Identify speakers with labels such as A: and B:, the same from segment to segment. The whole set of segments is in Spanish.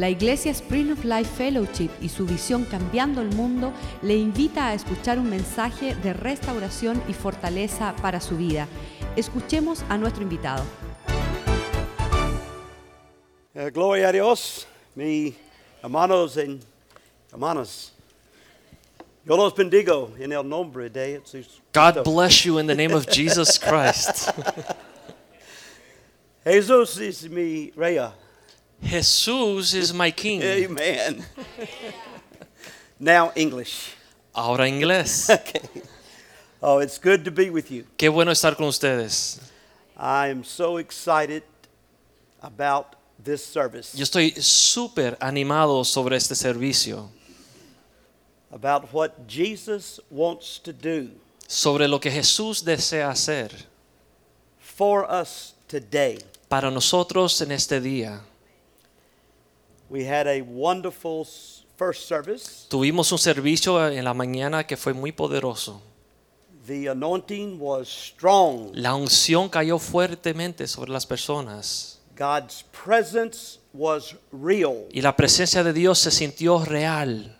A: La Iglesia Spring of Life Fellowship y su visión Cambiando el Mundo le invita a escuchar un mensaje de restauración y fortaleza para su vida. Escuchemos a nuestro invitado.
B: Eh, gloria a Dios, mis hermanos y hermanas. Yo los bendigo en el nombre de Jesús.
C: God bless you in the name of Jesus Christ.
B: Jesús es mi rey.
C: Jesús is my king.
B: Amen. now English.
C: Ahora inglés.
B: Okay. Oh, it's good to be with you.
C: Qué bueno estar con ustedes.
B: I am so excited about this service,
C: Yo estoy súper animado sobre este servicio,
B: about what Jesus wants to do
C: sobre lo que Jesús desea hacer
B: for us today.
C: para nosotros en este día.
B: We had a wonderful first service.
C: Tuvimos un servicio en la mañana que fue muy poderoso.
B: The anointing was strong.
C: La unción cayó fuertemente sobre las personas
B: God's presence was real,
C: y la presencia de Dios se sintió real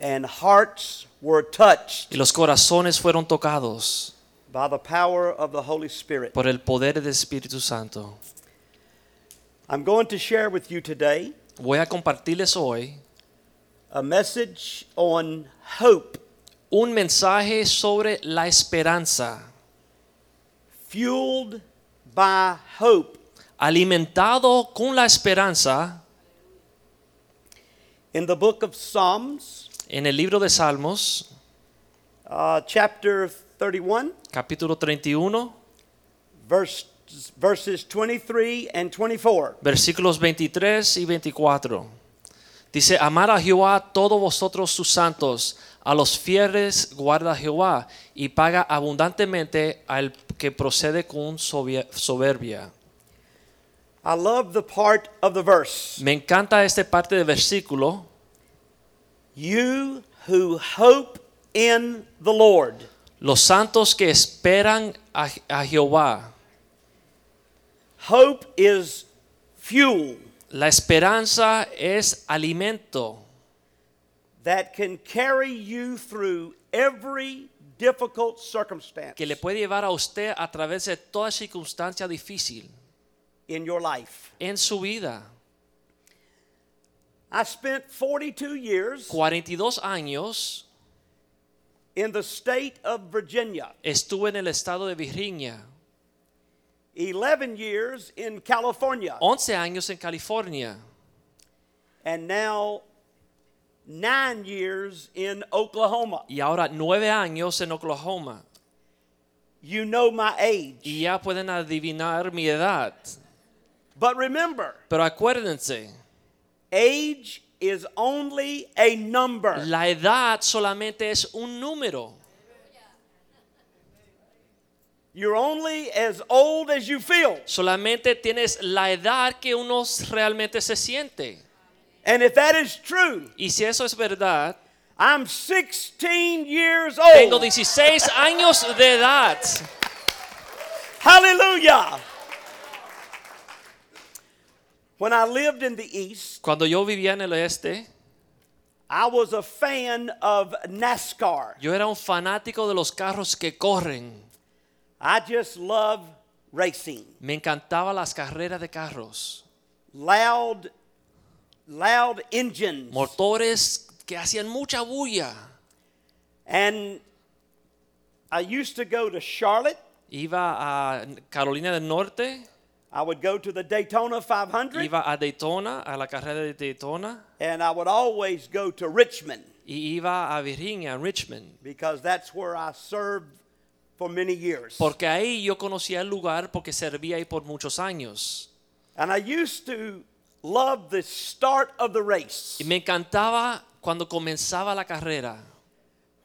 B: and hearts were touched
C: y los corazones fueron tocados
B: by the power of the Holy Spirit.
C: por el poder del Espíritu Santo.
B: I'm going to share with you today
C: Voy a compartirles hoy
B: a message on hope,
C: un mensaje sobre la esperanza,
B: fueled by hope.
C: alimentado con la esperanza
B: In the book of Psalms,
C: en el libro de Salmos,
B: uh, chapter 31,
C: capítulo 31,
B: verse, verses 23 and 24.
C: versículos 23 y 24. Dice, amar a Jehová todos vosotros sus santos, a los fieles guarda Jehová y paga abundantemente al que procede con soberbia.
B: I love the part of the verse.
C: Me encanta esta parte del versículo.
B: You who hope in the Lord.
C: Los santos que esperan a, a Jehová.
B: Hope is fuel
C: La esperanza es alimento
B: that can carry you through every difficult circumstance
C: que le puede llevar a usted a través de toda circunstancia difícil
B: in your life.
C: en su vida.
B: I spent 42 years
C: 42 años
B: in the state of Virginia,
C: estuve en el estado de Virginia,
B: 11 years in California,
C: 11 años en California
B: and now 9 years in Oklahoma.
C: y ahora 9 años en Oklahoma.
B: You know my age.
C: Y ya pueden adivinar mi edad.
B: But remember,
C: Pero acuérdense,
B: age is only a number.
C: la edad solamente es un número.
B: You're only as old as you feel.
C: Solamente tienes la edad que uno realmente se siente.
B: And if that is true,
C: Y si eso es verdad,
B: I'm 16 years
C: tengo
B: old.
C: 16 años de edad.
B: Hallelujah. When I lived in the East,
C: Cuando yo vivía en el oeste,
B: I was a fan of NASCAR.
C: yo era un fanático de los carros que corren.
B: I just love racing.
C: Me encantaban las carreras de carros.
B: Loud, loud engines.
C: Motores que hacían mucha bulla.
B: And I used to go to Charlotte.
C: Iba a Carolina del Norte,
B: I would go to the Daytona 500.
C: iba a Daytona, a la carrera de Daytona,
B: And I would always go to Richmond
C: y iba a Virginia, Richmond.
B: because that's where I served for many years.
C: Porque ahí yo conocía el lugar porque servía ahí por muchos años.
B: And I used to love the start of the race.
C: Y me encantaba cuando comenzaba la carrera.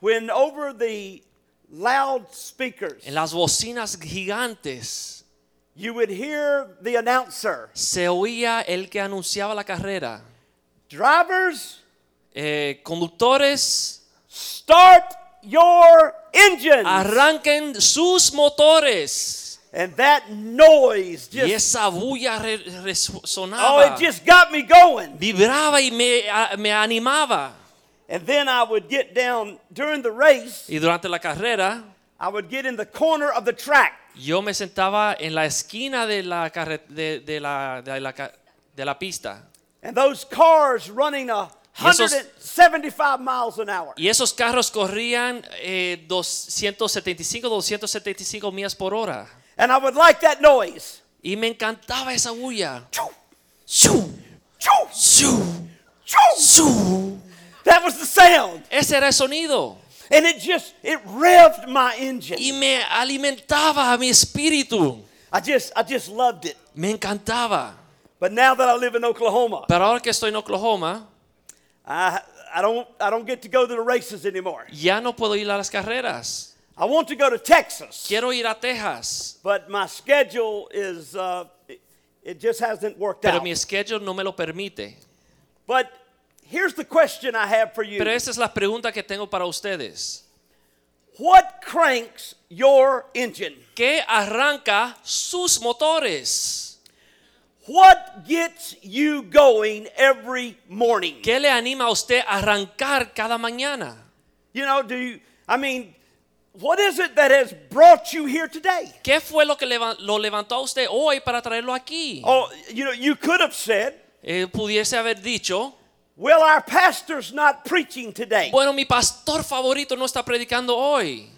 B: When over the loudspeakers,
C: En las bocinas gigantes
B: you would hear the announcer,
C: se oía el que anunciaba la carrera.
B: drivers,
C: Eh, conductores,
B: start your engines.
C: arranquen sus motores.
B: And that noise
C: Y
B: just,
C: esa bulla re-
B: oh,
C: resonaba,
B: it just got me going.
C: vibraba y me, me animaba.
B: And then I would get down during the race,
C: Y durante la carrera,
B: I would get in the corner of the track.
C: yo me sentaba en la esquina de la, carre- de, de la, de la de la pista.
B: And those cars running a
C: Y esos-
B: 175 miles an hour.
C: Y esos carros corrían eh, 275, 275 millas por hora.
B: And I would like that noise.
C: Y me encantaba esa bulla.
B: Choo, choo, choo. That was the sound.
C: Ese era el sonido.
B: And it just, it revved my engine.
C: Y me alimentaba a mi espíritu.
B: I just, I just loved it.
C: Me encantaba.
B: But now that I live in Oklahoma,
C: Pero ahora que estoy en Oklahoma,
B: I, I don't, I don't get to go to the races anymore.
C: ya no puedo ir a las carreras.
B: I want to go to Texas,
C: Quiero ir a Texas,
B: but my schedule is, uh, it, just hasn't worked
C: pero
B: out.
C: mi schedule no me lo permite.
B: But here's the question I have for you.
C: Pero esa es la pregunta que tengo para ustedes.
B: What cranks your engine?
C: ¿Qué arranca sus motores?
B: What gets you going every morning?
C: ¿Qué le anima a usted a arrancar cada mañana?
B: You know, do you, I mean, what is it that has brought you here today?
C: ¿Qué fue lo que lo levantó a usted hoy para traerlo aquí?
B: Oh, you know, you could have said,
C: Eh, pudiese haber dicho,
B: well, our pastor's not preaching today.
C: bueno, mi pastor favorito no está predicando hoy.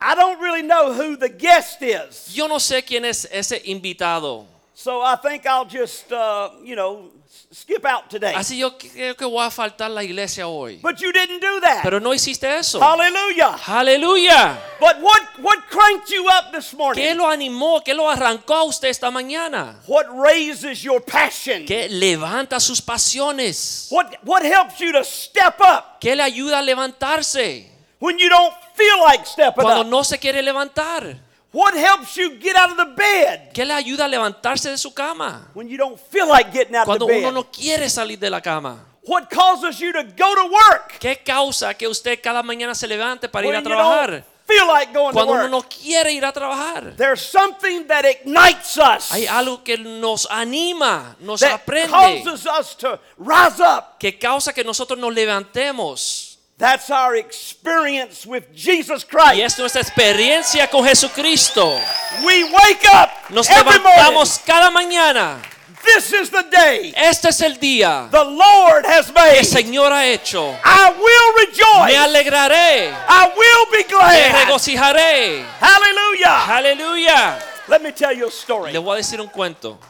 B: I don't really know who the guest is.
C: Yo no sé quién es ese invitado.
B: So I think I'll just, uh, you know, skip out today.
C: Así yo creo que voy a faltar la iglesia hoy.
B: But you didn't do that.
C: Pero no hiciste eso.
B: Hallelujah.
C: Aleluya.
B: But what, what cranked you up this
C: ¿Qué
B: morning?
C: lo animó? ¿Qué lo arrancó a usted esta mañana?
B: What raises your passion?
C: ¿Qué levanta sus pasiones?
B: What, what helps you to step up
C: ¿Qué le ayuda a levantarse
B: when you don't feel like stepping
C: cuando
B: up?
C: no se quiere levantar?
B: What helps you get out of the bed
C: ¿Qué le ayuda a levantarse de su cama
B: when you don't feel like getting out of
C: cuando
B: the
C: uno
B: bed?
C: no quiere salir de la cama?
B: What causes you to go to work
C: ¿Qué causa que usted cada mañana se levante para ir a trabajar
B: feel like going to
C: cuando uno no quiere ir a trabajar?
B: There's something that ignites us,
C: Hay algo que nos anima, nos
B: that
C: aprende,
B: causes us to rise up.
C: que causa que nosotros nos levantemos.
B: That's our experience with Jesus
C: Y
B: Christ.
C: es nuestra experiencia con Jesucristo.
B: We wake up
C: Nos
B: every morning.
C: levantamos cada mañana.
B: This is the day
C: Este es el día
B: the Lord has
C: que
B: made.
C: el Señor ha hecho.
B: I will rejoice.
C: Me alegraré,
B: I will be
C: me
B: glad.
C: regocijaré.
B: Hallelujah.
C: Aleluya.
B: Let me tell you a story.
C: Le voy a decir un cuento.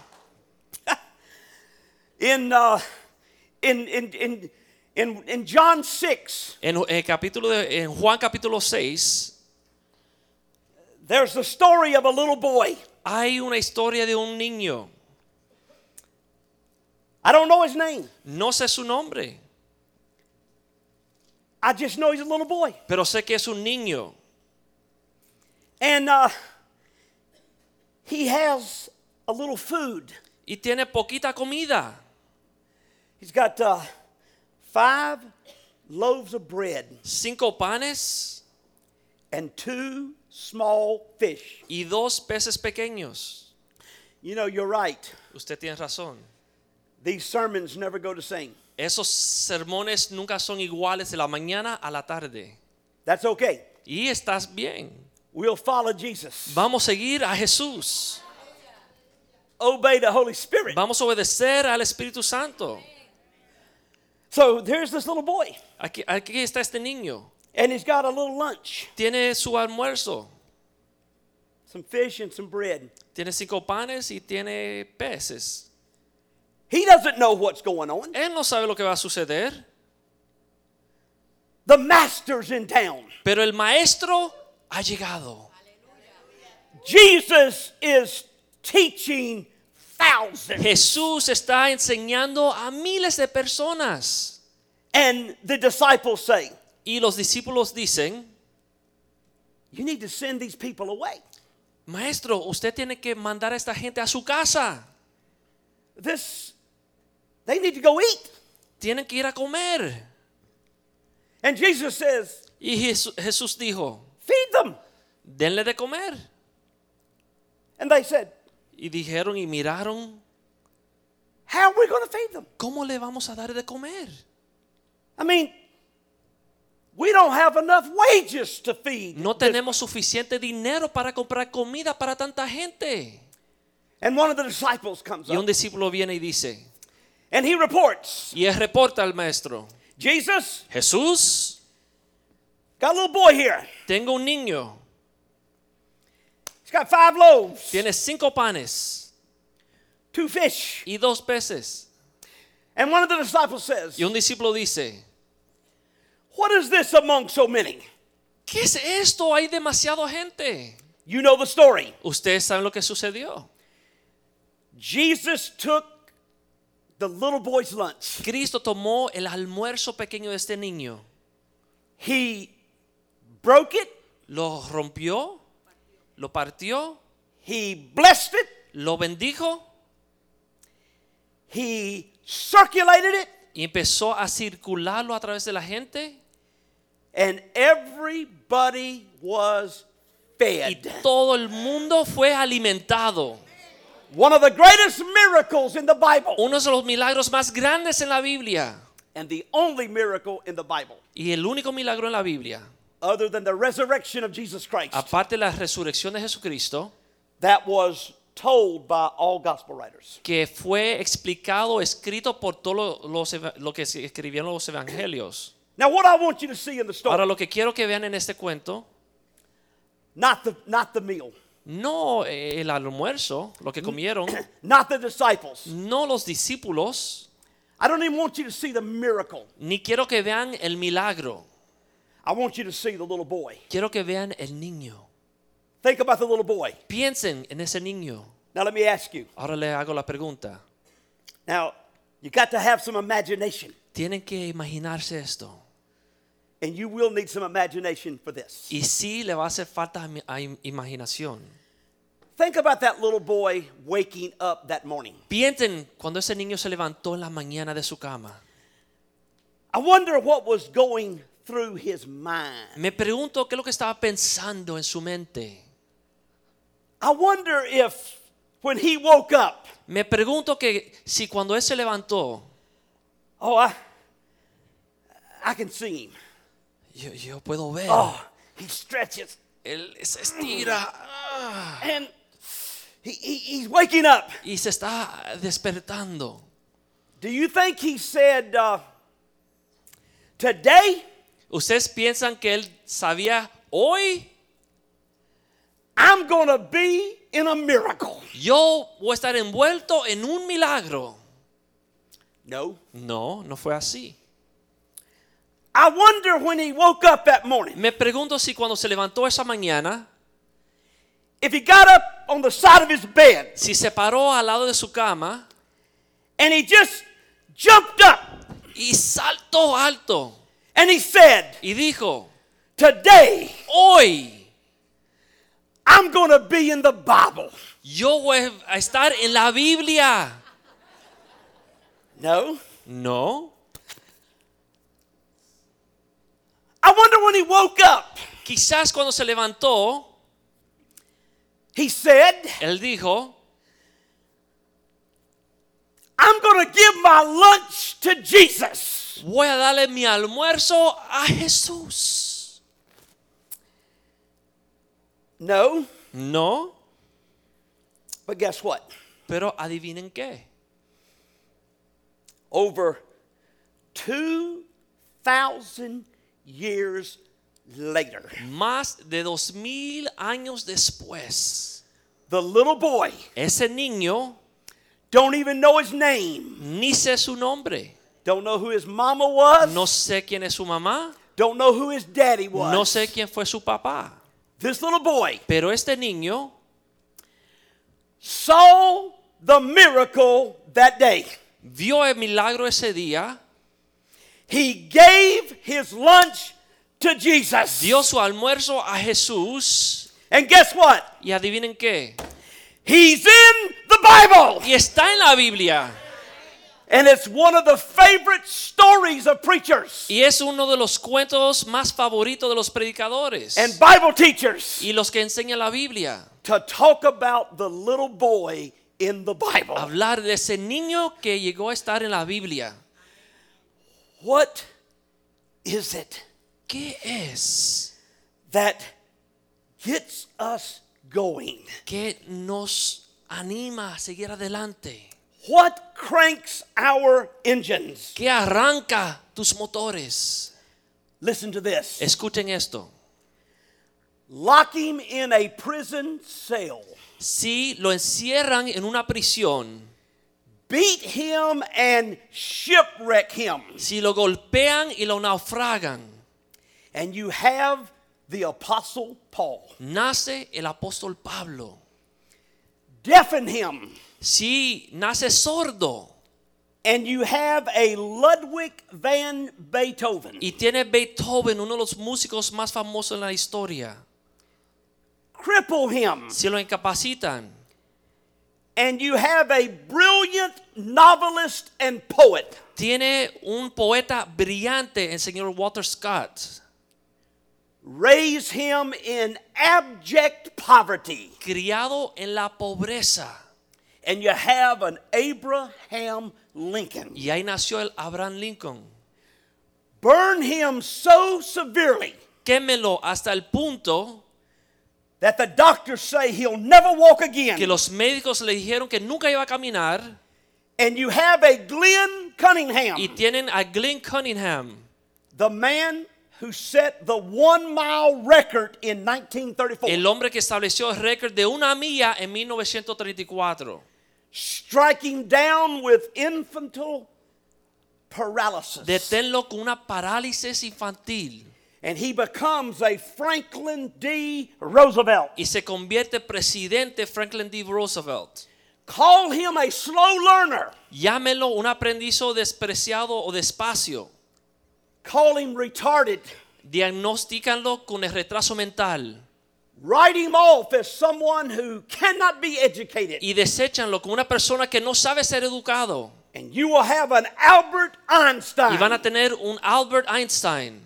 B: In, uh, in, in, in, in, in John 6,
C: En, el capítulo de, en Juan capítulo 6
B: there's the story of a little boy.
C: hay una historia de un niño.
B: I don't know his name.
C: No sé su nombre,
B: I just know he's a little boy.
C: pero sé que es un niño.
B: And uh, he has a little food.
C: Y tiene poquita comida.
B: He's got uh, five loaves of bread
C: Cinco panes
B: and two small fish.
C: y dos peces pequeños.
B: You know, you're right.
C: Usted tiene razón.
B: These sermons never go to sing.
C: Esos sermones nunca son iguales de la mañana a la tarde.
B: That's okay.
C: Y estás bien.
B: We'll follow Jesus.
C: Vamos a seguir a Jesús.
B: Obey the Holy Spirit.
C: Vamos a obedecer al Espíritu Santo.
B: So there's this little boy,
C: Aquí, aquí está este niño.
B: and he's got a little lunch
C: Tiene su almuerzo.
B: some fish and some bread.
C: Tiene cinco panes y tiene peces.
B: He doesn't know what's going on.
C: Él no sabe lo que va a suceder.
B: The master's in town.
C: Pero el maestro ha llegado.
B: Jesus is teaching thousands.
C: Jesús está enseñando a miles de personas.
B: And the disciples say,
C: Y los discípulos dicen,
B: You need to send these people away.
C: maestro, usted tiene que mandar a esta gente a su casa.
B: This, they need to go eat.
C: Tienen que ir a comer.
B: And Jesus says,
C: Y Jesús, Jesús dijo,
B: Feed them.
C: denle de comer.
B: And they said,
C: Y dijeron y miraron,
B: How are we going to feed them?
C: ¿cómo le vamos a dar de comer?
B: I mean, we don't have enough wages to feed.
C: No tenemos suficiente dinero para comprar comida para tanta gente.
B: And one of the disciples comes
C: Y un discípulo viene y dice,
B: and he reports,
C: y él reporta al maestro,
B: Jesus,
C: Jesús,
B: got a little boy here.
C: tengo un niño,
B: got five loaves,
C: tiene cinco panes
B: two fish.
C: y dos peces.
B: And one of the disciples says,
C: Y un discípulo dice,
B: What is this among so many?
C: ¿qué es esto? Hay demasiada gente.
B: You know the story.
C: Ustedes saben lo que sucedió.
B: Jesus took the little boy's lunch.
C: Cristo tomó el almuerzo pequeño de este niño,
B: He broke it,
C: lo rompió, lo partió,
B: he blessed it,
C: lo bendijo
B: he circulated it,
C: y empezó a circularlo a través de la gente.
B: And everybody was
C: y
B: fed.
C: todo el mundo fue alimentado.
B: One of the greatest miracles in the Bible,
C: Uno de los milagros más grandes en la Biblia.
B: And the only miracle in the Bible,
C: y el único milagro en la Biblia,
B: other than the resurrection of Jesus Christ,
C: aparte de la resurrección de Jesucristo,
B: that was told by all gospel writers.
C: que fue explicado, escrito por todos los, eva- lo que se escribieron los evangelios.
B: Now, what I want you to see in the story,
C: Ahora lo que quiero que vean en este cuento,
B: not the, not the meal,
C: no el almuerzo, lo que comieron,
B: not the disciples.
C: no los discípulos,
B: I don't even want you to see the miracle.
C: ni quiero que vean el milagro,
B: I want you to see the little boy.
C: quiero que vean el niño.
B: Think about the little boy.
C: Piensen en ese niño.
B: Now, let me ask you.
C: Ahora le hago la pregunta.
B: Now, you got to have some imagination,
C: Tienen que imaginarse esto.
B: and you will need some imagination for this.
C: Y sí le va a hacer falta a imaginación.
B: Think about that little boy waking up that morning.
C: Piensen cuando ese niño se levantó en la mañana de su cama.
B: I wonder what was going through his mind.
C: Me pregunto qué es lo que estaba pensando en su mente.
B: I wonder if when he woke up,
C: Me pregunto que si cuando él se levantó,
B: oh, I, I can see him.
C: yo, yo puedo ver,
B: Oh, he stretches
C: él se estira ah,
B: and he, he, he's waking up.
C: y se está despertando.
B: Do you think he said, uh, Today
C: ¿Ustedes piensan que él sabía hoy?
B: I'm to be in a miracle?
C: Yo voy a estar envuelto en un milagro.
B: No.
C: No, no fue así.
B: I wonder when he woke up that morning
C: Me pregunto si cuando se levantó esa mañana,
B: if he got up on the side of his bed
C: si se paró al lado de su cama
B: and he just jumped up
C: y saltó alto
B: and he said,
C: y dijo,
B: Today
C: hoy
B: I'm going to be in the Bible.
C: yo voy a estar en la Biblia.
B: No.
C: No,
B: I wonder when he woke up,
C: quizás cuando se levantó,
B: he said,
C: él dijo,
B: I'm going to give my lunch to Jesus.
C: Voy a darle mi almuerzo a Jesús.
B: No.
C: No,
B: But guess what?
C: pero adivinen qué.
B: Over 2,000 years later,
C: Más de dos mil años después,
B: the little boy
C: ese niño
B: don't even know his name,
C: ni sé su nombre.
B: Don't know who his mama was,
C: No sé quién es su mamá,
B: don't know who his daddy was.
C: no sé quién fue su papá.
B: This little boy
C: Pero este niño
B: saw the miracle that day.
C: vio el milagro ese día,
B: He gave his lunch to Jesus.
C: dio su almuerzo a Jesús
B: And guess what?
C: y adivinen qué.
B: He's in the Bible.
C: Y está en la Biblia.
B: And it's one of the favorite stories of preachers
C: Y es uno de los cuentos más favoritos de los predicadores
B: and Bible teachers.
C: y los que enseñan la Biblia.
B: to talk about the little boy in the Bible.
C: hablar de ese niño que llegó a estar en la Biblia.
B: What is it
C: ¿Qué es
B: that gets us going?
C: que nos anima a seguir adelante?
B: What cranks our engines?
C: ¿Qué arranca tus motores?
B: Listen to this.
C: Escuchen esto.
B: Lock him in a prison cell.
C: Si lo encierran en una prisión,
B: Beat him and shipwreck him.
C: si lo golpean y lo naufragan,
B: And you have the Apostle Paul.
C: nace el apóstol Pablo.
B: Deafen him.
C: Si nace sordo
B: And you have a Ludwig van Beethoven.
C: y tiene Beethoven, uno de los músicos más famosos en la historia,
B: Cripple him.
C: si lo incapacitan,
B: And you have a brilliant novelist and poet.
C: tiene un poeta brillante, el señor Walter Scott,
B: Raise him in abject poverty.
C: criado en la pobreza.
B: And you have an Abraham Lincoln.
C: Y ahí nació el Abraham Lincoln.
B: Burn him so severely
C: Quémelo hasta el punto
B: that the doctors say he'll never walk again.
C: que los médicos le dijeron que nunca iba a caminar
B: And you have a Glenn Cunningham,
C: y tienen a Glenn Cunningham,
B: the man who set the one mile record in 1934,
C: el hombre que estableció el récord de una milla en 1934,
B: striking down with infantile paralysis.
C: deténlo con una parálisis infantil
B: and he becomes a Franklin D. Roosevelt.
C: y se convierte presidente Franklin D. Roosevelt.
B: Call him a slow learner.
C: Llámelo un aprendizo despreciado o despacio.
B: Call him retarded.
C: Diagnostícanlo con el retraso mental y deséchanlo como una persona que no sabe ser educado.
B: And you will have an Albert Einstein.
C: Y van a tener un Albert Einstein.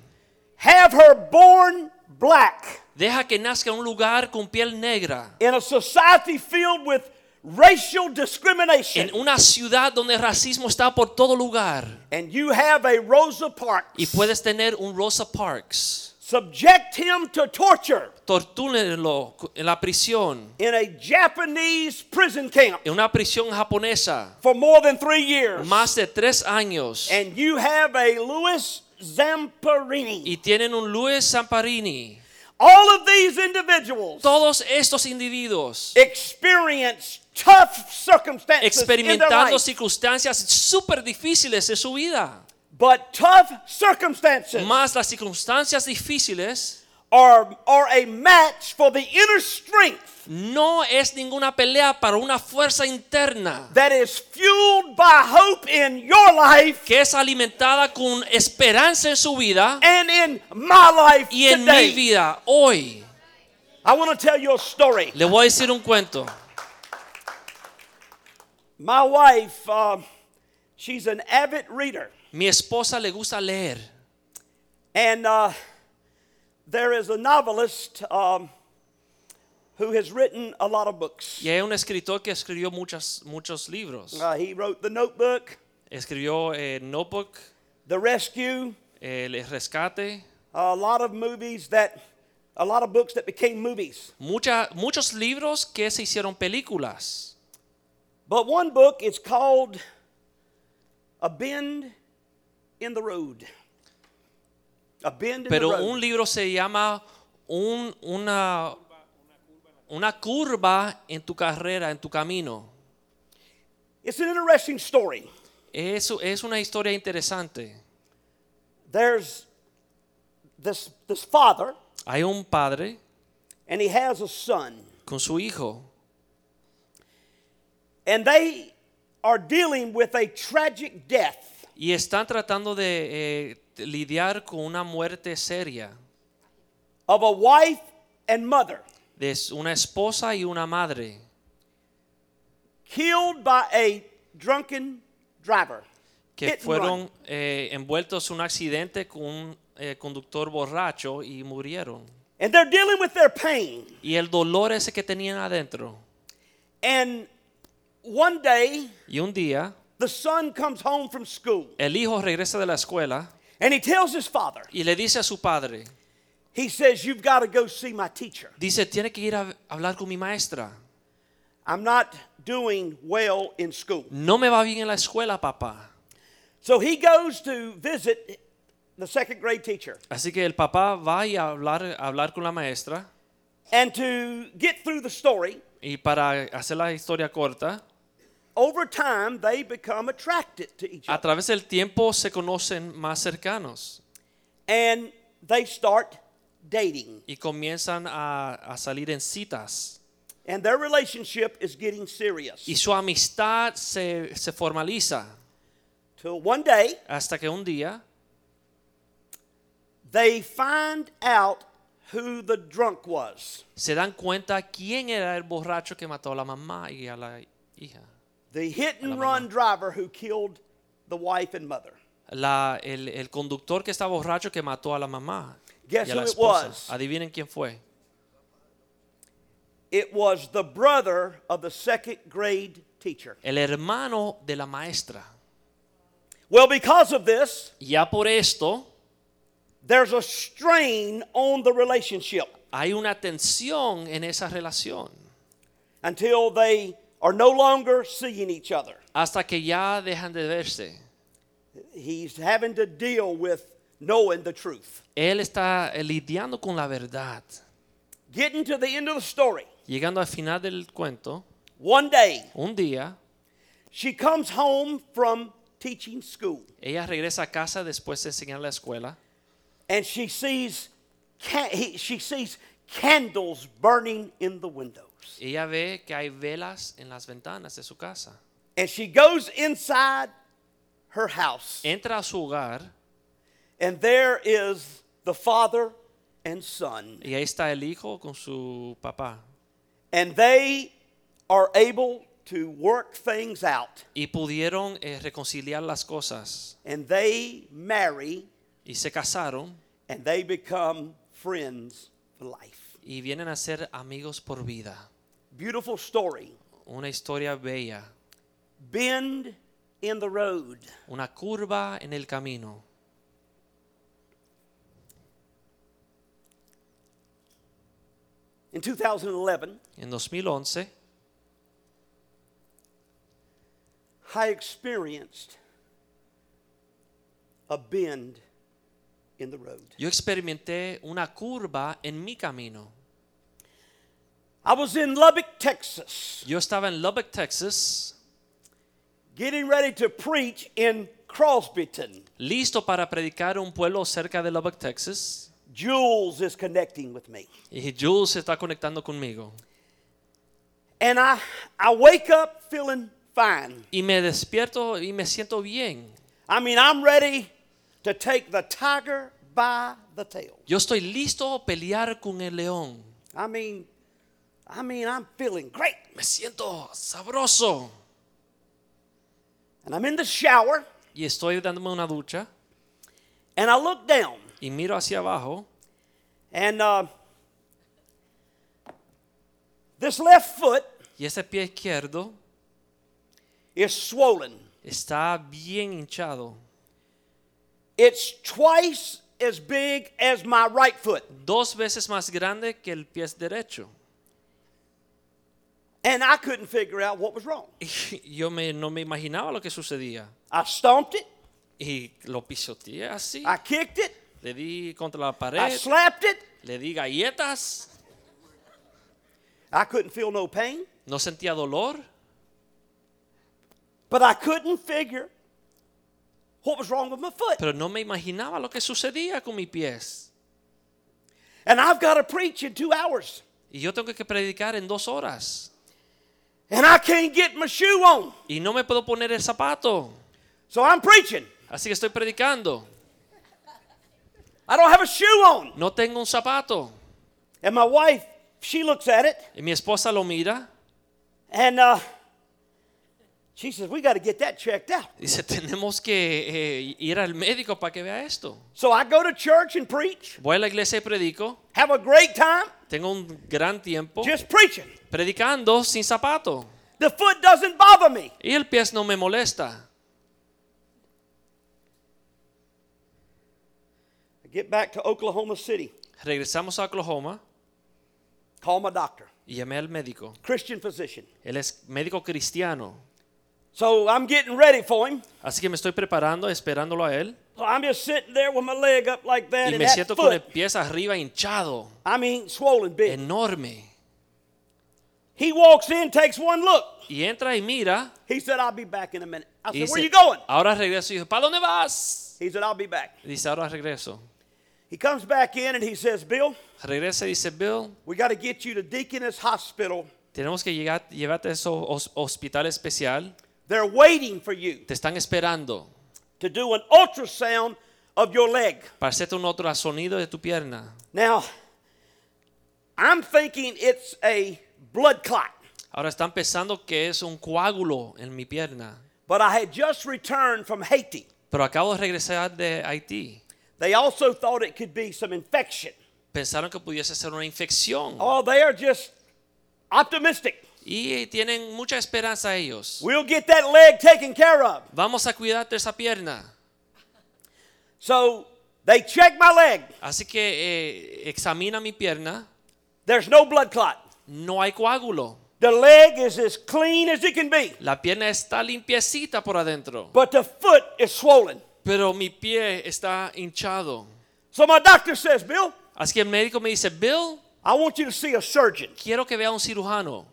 B: Have her born black
C: Deja que nazca en un lugar con piel negra.
B: in a society filled with racial discrimination.
C: En una ciudad donde el racismo está por todo lugar.
B: and you have a Rosa Parks.
C: Y puedes tener un Rosa Parks.
B: Subject him to torture
C: Tortúrenlo en la prisión.
B: in a Japanese prison camp
C: En una prisión japonesa.
B: for more than three years.
C: Más de tres años.
B: and you have a Louis Zamparini.
C: Y tienen un Luis Zamparini.
B: All of these individuals
C: Todos estos individuos
B: experience tough circumstances in their
C: experimentando circunstancias súper difíciles en su vida.
B: But tough circumstances
C: Más las circunstancias difíciles
B: are, are a match for the inner strength
C: no es ninguna pelea para una fuerza interna
B: that is fueled by hope in your life
C: que es alimentada con esperanza en su vida
B: and in my life
C: y en mi
B: today.
C: vida hoy.
B: I want to tell you a story.
C: Le voy a decir un cuento.
B: My wife, uh, she's an avid reader.
C: Mi esposa le gusta leer
B: And uh, there is a novelist um, who has written a lot of books.
C: y hay un escritor que escribió muchas, muchos libros.
B: Uh, he wrote The Notebook,
C: Escribió eh, Notebook,
B: The Rescue,
C: El Rescate,
B: a lot of movies that, a lot of books that became movies.
C: mucha- muchos libros que se hicieron películas.
B: But one book is called A Bend in the Road. A Bend in
C: Pero
B: the Road.
C: un libro se llama un- una, una curva en tu carrera, en tu camino.
B: It's an interesting story.
C: Eso es una historia interesante.
B: There's this, this father,
C: Hay un padre
B: and he has a son.
C: con su hijo
B: And they are dealing with a tragic death.
C: Y están tratando de eh, lidiar con una muerte seria
B: of a wife and mother
C: de una esposa y una madre
B: killed by a drunken driver.
C: que
B: Hit
C: fueron eh, envueltos en un accidente con un eh, conductor borracho y murieron.
B: And they're dealing with their pain.
C: y el dolor ese que tenían adentro.
B: And one day,
C: Y un día
B: the son comes home from school
C: el hijo regresa de la escuela
B: and he tells his father,
C: y le dice a su padre,
B: he says, You've got to go see my teacher.
C: dice, tiene que ir a hablar con mi maestra.
B: I'm not doing well in school.
C: No me va bien en la escuela, papá.
B: So he goes to visit the second grade teacher.
C: Así que el papá va a hablar, a hablar con la maestra
B: And to get through the story,
C: y para hacer la historia corta,
B: over time they become attracted to each
C: a
B: other.
C: través del tiempo se conocen más cercanos
B: And they start dating.
C: y comienzan a, a salir en citas.
B: And their relationship is getting serious.
C: Y su amistad se, se formaliza
B: Till one day
C: hasta que un día
B: they find out who the drunk was.
C: se dan cuenta quién era el borracho que mató a la mamá y a la hija.
B: The hit and run driver who killed the wife and mother.
C: La- el, el conductor que está borracho que mató a la mamá
B: Guess
C: y a la
B: who it
C: esposa.
B: was?
C: Adivinen quién fue.
B: It was the brother of the second grade teacher.
C: El hermano de la maestra.
B: Well, because of this,
C: Ya por esto
B: there's a strain on the relationship
C: hay una tensión en esa relación
B: until they are no longer seeing each other.
C: hasta que ya dejan de verse.
B: He's having to deal with knowing the truth.
C: Él está eh, lidiando con la verdad.
B: Getting to the end of the story,
C: Llegando al final del cuento,
B: one day
C: un día
B: she comes home from teaching school
C: ella regresa a casa después de enseñar la escuela
B: and she sees she sees candles burning in the
C: ella ve que hay velas en las ventanas de su casa.
B: And she goes inside her house
C: Entra a su hogar
B: and there is the father and son
C: y ahí está el hijo con su papá.
B: and they are able to work things out
C: Y pudieron eh, reconciliar las cosas
B: and they marry
C: y se casaron
B: and they become friends for life.
C: y vienen a ser amigos por vida.
B: Beautiful story.
C: Una historia bella,
B: Bend in the road.
C: una curva en el camino.
B: In 2011,
C: En 2011
B: I experienced a bend in the road.
C: yo experimenté una curva en mi camino.
B: I was in Lubbock, Texas,
C: Yo estaba en Lubbock, Texas,
B: getting ready to preach in Crosbyton.
C: listo para predicar en un pueblo cerca de Lubbock, Texas.
B: Jules is connecting with me.
C: Y Jules se está conectando conmigo.
B: And I, I wake up feeling fine.
C: Y me despierto y me siento bien.
B: I mean, I'm ready to take the tiger by the tail.
C: Yo estoy listo a pelear con el león.
B: I mean, I mean, I'm feeling great.
C: Me siento sabroso.
B: And I'm in the shower
C: Y estoy dándome una ducha
B: and I look down
C: y miro hacia abajo
B: and uh, this left foot
C: y ese pie izquierdo
B: is swollen.
C: está bien hinchado.
B: It's twice as big as my right foot.
C: Dos veces más grande que el pie derecho.
B: And I couldn't figure out what was wrong.
C: Yo me, no me imaginaba lo que sucedía.
B: I stomped it,
C: Y lo pisoteé así.
B: I kicked it,
C: Le di contra la
B: I
C: pared.
B: slapped it.
C: Le di galletas.
B: I couldn't feel no pain,
C: No sentía dolor.
B: but I couldn't figure what was wrong with my foot.
C: Pero no me imaginaba lo que sucedía con mis pies.
B: And I've got to preach in two hours.
C: Y yo tengo que predicar en dos horas.
B: And I can't get my shoe on.
C: Y no me puedo poner el zapato.
B: So I'm preaching.
C: Así que estoy predicando.
B: I don't have a shoe on.
C: No tengo un zapato.
B: And my wife, she looks at it
C: Y mi esposa lo mira
B: and uh, She says, We got to get that checked out.
C: Dice, tenemos que eh, ir al médico para que vea esto.
B: So I go to church and preach,
C: Voy a la iglesia y predico.
B: have a great time,
C: Tengo un gran tiempo
B: just preaching.
C: Predicando sin zapato.
B: The foot doesn't bother me.
C: Y el pie no me molesta.
B: I get back to Oklahoma City,
C: Regresamos a Oklahoma
B: call my doctor,
C: y llamé al médico.
B: Christian physician.
C: Él es médico cristiano.
B: So I'm getting ready for him.
C: Así que me estoy preparando, esperándolo a él.
B: So I'm just sitting there with my leg up like that,
C: Y
B: and
C: me
B: that
C: siento con el pie arriba hinchado,
B: I mean, swollen big.
C: enorme.
B: He walks in, takes one look.
C: Y entra y mira.
B: He said, "I'll be back in a minute." I said, "Where
C: are
B: you going?"
C: ahora regreso. Y dice, ¿para dónde vas?
B: He said, "I'll be back."
C: Dice, ahora regreso.
B: He comes back in and he says, "Bill,
C: Regresa y dice, Bill,
B: we got to get you to Deaconess Hospital.
C: tenemos que llegar, llevarte a ese hospital especial.
B: They're waiting for you
C: Te están esperando
B: to do an ultrasound of your leg."
C: para hacerte un otro sonido de tu pierna.
B: Now, I'm thinking it's a blood clot,
C: Ahora están pensando que es un coágulo en mi pierna.
B: but I had just returned from Haiti.
C: Pero acabo de regresar de Haití.
B: They also thought it could be some infection.
C: Pensaron que pudiese ser una infección.
B: Oh, they are just optimistic.
C: Y tienen mucha esperanza ellos.
B: We'll get that leg taken care of.
C: Vamos a cuidarte esa pierna.
B: So they check my leg.
C: Así que eh, examina mi pierna.
B: There's no blood clot.
C: No hay coágulo.
B: The leg is as clean as it can be,
C: La pierna está limpiecita por adentro.
B: but the foot is swollen.
C: Pero mi pie está hinchado.
B: So my doctor says, Bill,
C: Así que el médico me dice, Bill,
B: I want you to see a surgeon.
C: quiero que vea a un cirujano.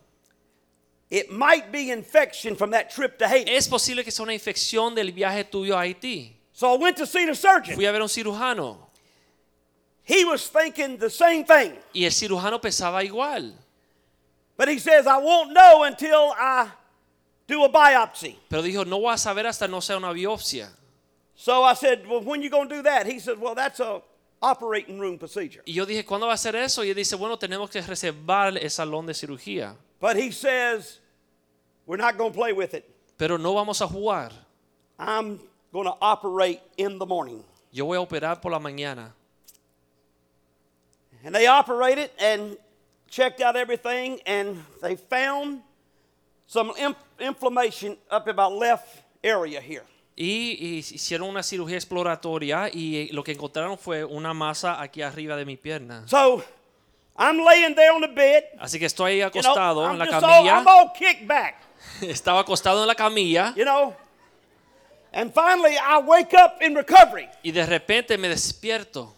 B: It might be infection from that trip to Haiti.
C: Es posible que sea una infección del viaje tuyo a Haití.
B: So I went to see the surgeon.
C: Fui a ver a un cirujano.
B: He was thinking the same thing.
C: Y el cirujano pensaba igual.
B: But he says, I won't know until I do a biopsy.
C: Pero dijo, no voy a saber hasta no sea una biopsia.
B: So I said, Well, when you going to do that? He said, Well, that's a operating room procedure.
C: Y yo dije, ¿cuándo va a hacer eso? Y él dice, bueno, tenemos que reservar el salón de cirugía.
B: But he says, We're not going to play with it.
C: Pero no vamos a jugar.
B: I'm going to operate in the morning.
C: Yo voy a operar por la mañana.
B: And they operated and checked out everything, and they found some inf- inflammation up in my left area here.
C: Y, hicieron una cirugía exploratoria y lo que encontraron fue una masa aquí arriba de mi pierna.
B: So I'm laying there on the bed.
C: Así que estoy ahí
B: You know,
C: acostado en la
B: just all, I'm
C: camilla.
B: all kicked back,
C: Estaba acostado en la camilla
B: you know. And finally, I wake up in recovery,
C: y de repente me despierto.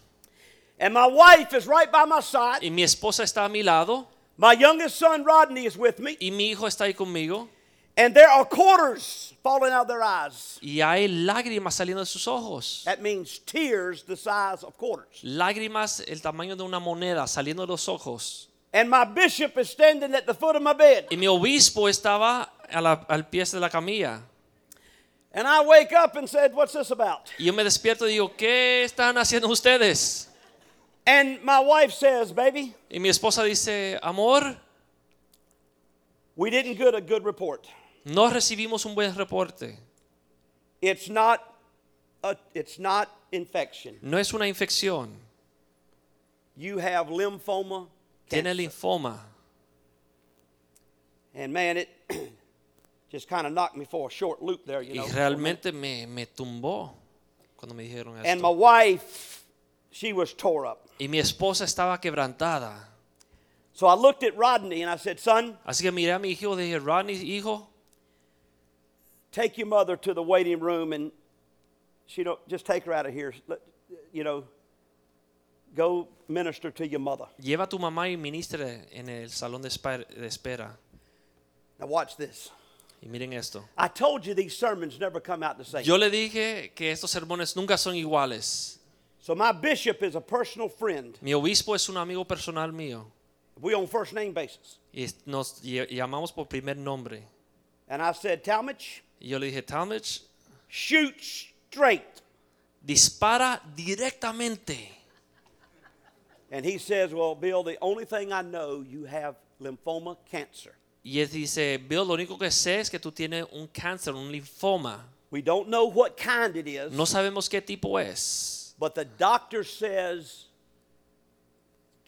B: And my wife is right by my side.
C: Y mi esposa está a mi lado
B: My youngest son, Rodney, is with me,
C: y mi hijo está ahí conmigo.
B: and there are quarters falling out of their eyes.
C: Y hay lágrimas saliendo de sus ojos.
B: That means tears the size of quarters.
C: Lágrimas el tamaño de una moneda saliendo de los ojos.
B: And my bishop is standing at the foot of my bed.
C: Y mi obispo estaba la- al pie de la camilla.
B: And I wake up and said, What's this about?
C: Y yo me despierto y digo, ¿qué están haciendo ustedes?
B: And my wife says, Baby,
C: Y mi esposa dice, amor,
B: we didn't get a good report.
C: no recibimos un buen reporte.
B: It's not a, it's not infection.
C: No es una infección,
B: You have lymphoma.
C: tiene
B: cancer."
C: linfoma.
B: And man, it just kind of knocked me for a short loop there, you
C: Y
B: know.
C: realmente me, me tumbó cuando me dijeron esto.
B: And my wife, she was tore up.
C: Y mi esposa estaba quebrantada.
B: So I looked at Rodney and I said, Son,
C: Así que miré a mi hijo y dije, Rodney, hijo,
B: take your mother to the waiting room and she don't just take her out of here. Let- You know, go minister to your mother.
C: lleva a tu mamá y ministre en el salón de espera.
B: Now watch this.
C: Y miren esto.
B: I told you these sermons never come out the same.
C: Yo le dije que estos sermones nunca son iguales.
B: So my bishop is a personal friend.
C: Mi obispo es un amigo personal mío.
B: We on first name basis.
C: Y nos llamamos por primer nombre.
B: And I said, Talmadge,
C: Y yo le dije, Talmadge,
B: shoot straight.
C: dispara directamente.
B: And he says, Well, Bill, the only thing I know, you have lymphoma cancer.
C: Y él dice, Bill, lo único que sé es que tú tienes un cáncer, un linfoma.
B: We don't know what kind it is,
C: No sabemos qué tipo es.
B: But the doctor says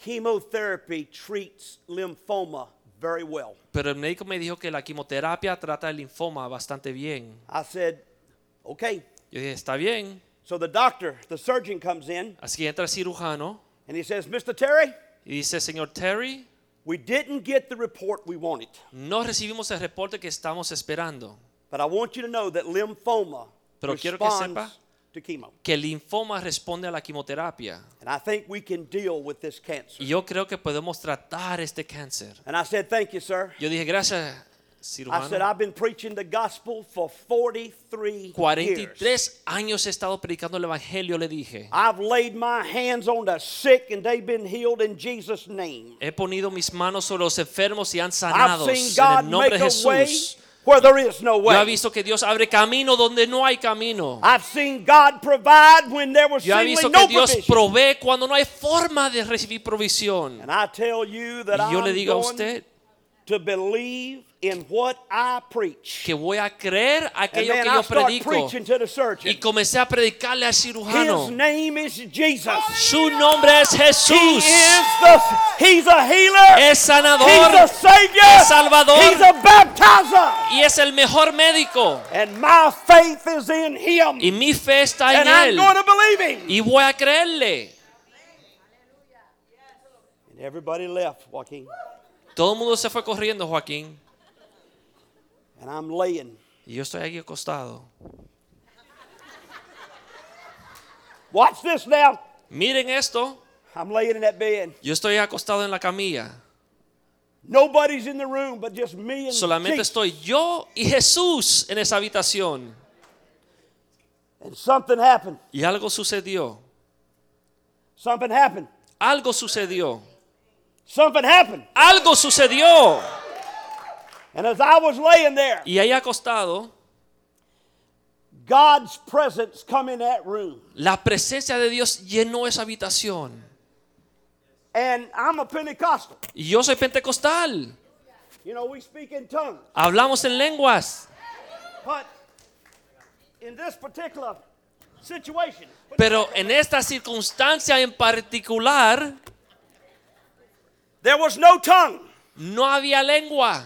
B: chemotherapy treats lymphoma very well.
C: Pero el médico me dijo que la quimioterapia trata el linfoma bastante bien.
B: I said, okay.
C: Yo dije, está bien.
B: So the doctor, the surgeon comes in
C: Así que entra el cirujano
B: and he says, Mr. Terry,
C: y dice, señor Terry,
B: we didn't get the report we wanted,
C: no recibimos el reporte que estamos esperando.
B: but I want you to know that lymphoma
C: Pero quiero que
B: responds
C: sepa-
B: to chemo.
C: Que el linfoma responde a la quimioterapia.
B: And I think we can deal with this cancer.
C: Y yo creo que podemos tratar este cáncer.
B: And I said, thank you, sir.
C: Yo dije, gracias,
B: I said,
C: cirujano.
B: I've been preaching the gospel for 43 years.
C: 43 años he estado predicando el evangelio, le dije.
B: I've laid my hands on the sick and they've been healed in Jesus' name.
C: He ponido mis manos sobre los enfermos y han sanados
B: seen
C: en
B: God
C: el nombre
B: make
C: de
B: a way
C: Jesús.
B: Where there is no
C: Yo he
B: way.
C: visto que Dios abre camino donde no hay camino.
B: I've seen God provide when there was
C: Yo he visto
B: no
C: que Dios
B: provision.
C: provee cuando no hay forma de recibir provisión.
B: And I tell you that
C: Y yo le
B: I'm
C: digo a usted
B: to believe in what I preach.
C: que voy a creer aquello que yo predico. Y comencé a predicarle al
B: His
C: cirujano.
B: name is Jesus.
C: Su nombre es
B: He
C: Jesús.
B: is the He's a healer.
C: Es
B: He's a
C: sanador
B: savior.
C: Es salvador.
B: He's a baptizer.
C: y es el mejor médico.
B: And my faith is in him.
C: Y mi fe está en
B: and I'm
C: él.
B: going to believe him.
C: Y voy a creerle.
B: And everybody left, Joaquin.
C: Todo el mundo se fue corriendo, Joaquín.
B: And I'm laying.
C: Y yo estoy aquí acostado.
B: Watch this now.
C: Miren esto.
B: I'm laying in that bed.
C: Yo estoy acostado en la camilla.
B: Nobody's in the room but just me and
C: Solamente
B: Jesus.
C: estoy yo y Jesús en esa habitación.
B: And something happened.
C: Y algo sucedió.
B: Something happened.
C: Algo sucedió.
B: Something happened.
C: Algo sucedió.
B: And as I was laying there,
C: Y ahí acostado,
B: God's presence come in that room.
C: la presencia de Dios llenó esa habitación.
B: And I'm a Pentecostal.
C: Y yo soy pentecostal.
B: You know, we speak in tongues.
C: Hablamos en lenguas.
B: But in this particular situation,
C: Pero en esta circunstancia en particular,
B: there was no tongue.
C: no había lengua.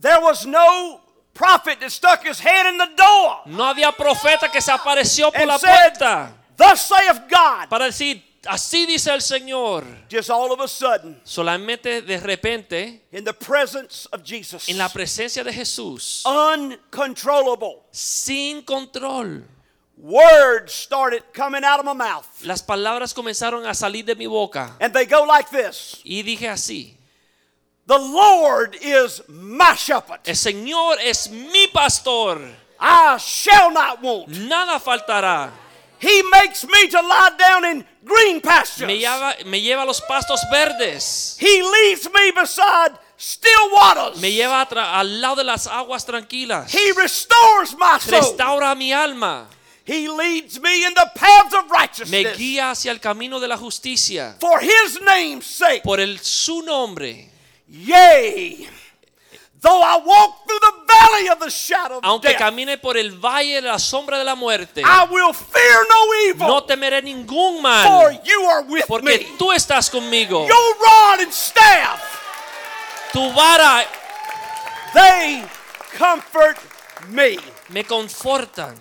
B: There was no prophet that stuck his head in the door
C: No había profeta que se apareció por
B: and
C: la
B: said,
C: puerta
B: Thus saith God.
C: para decir, así dice el Señor.
B: Just all of a sudden,
C: Solamente de repente,
B: in the presence of Jesus,
C: en la presencia de Jesús,
B: uncontrollable
C: sin control,
B: words started coming out of my mouth.
C: las palabras comenzaron a salir de mi boca.
B: And they go like this
C: Y dije así,
B: The Lord is my shepherd.
C: el Señor es mi pastor,
B: I shall not want.
C: nada faltará.
B: He makes me to lie down in green pastures.
C: Me lleva, me lleva a los pastos verdes,
B: He leads me beside still waters.
C: me lleva al lado de las aguas tranquilas,
B: He restores my soul.
C: restaura mi alma,
B: He leads me in the paths of
C: me
B: righteousness.
C: guía hacia el camino de la justicia.
B: For his name's sake.
C: Por el, su nombre,
B: Yea. Though I walk through the valley of the shadow of
C: aunque
B: death,
C: camine por el valle de la sombra de la muerte,
B: I will fear no evil.
C: no temeré ningún
B: for
C: mal,
B: you are with
C: porque
B: me.
C: tú estás conmigo.
B: Your rod and staff,
C: Tu vara
B: they comfort me.
C: me confortan.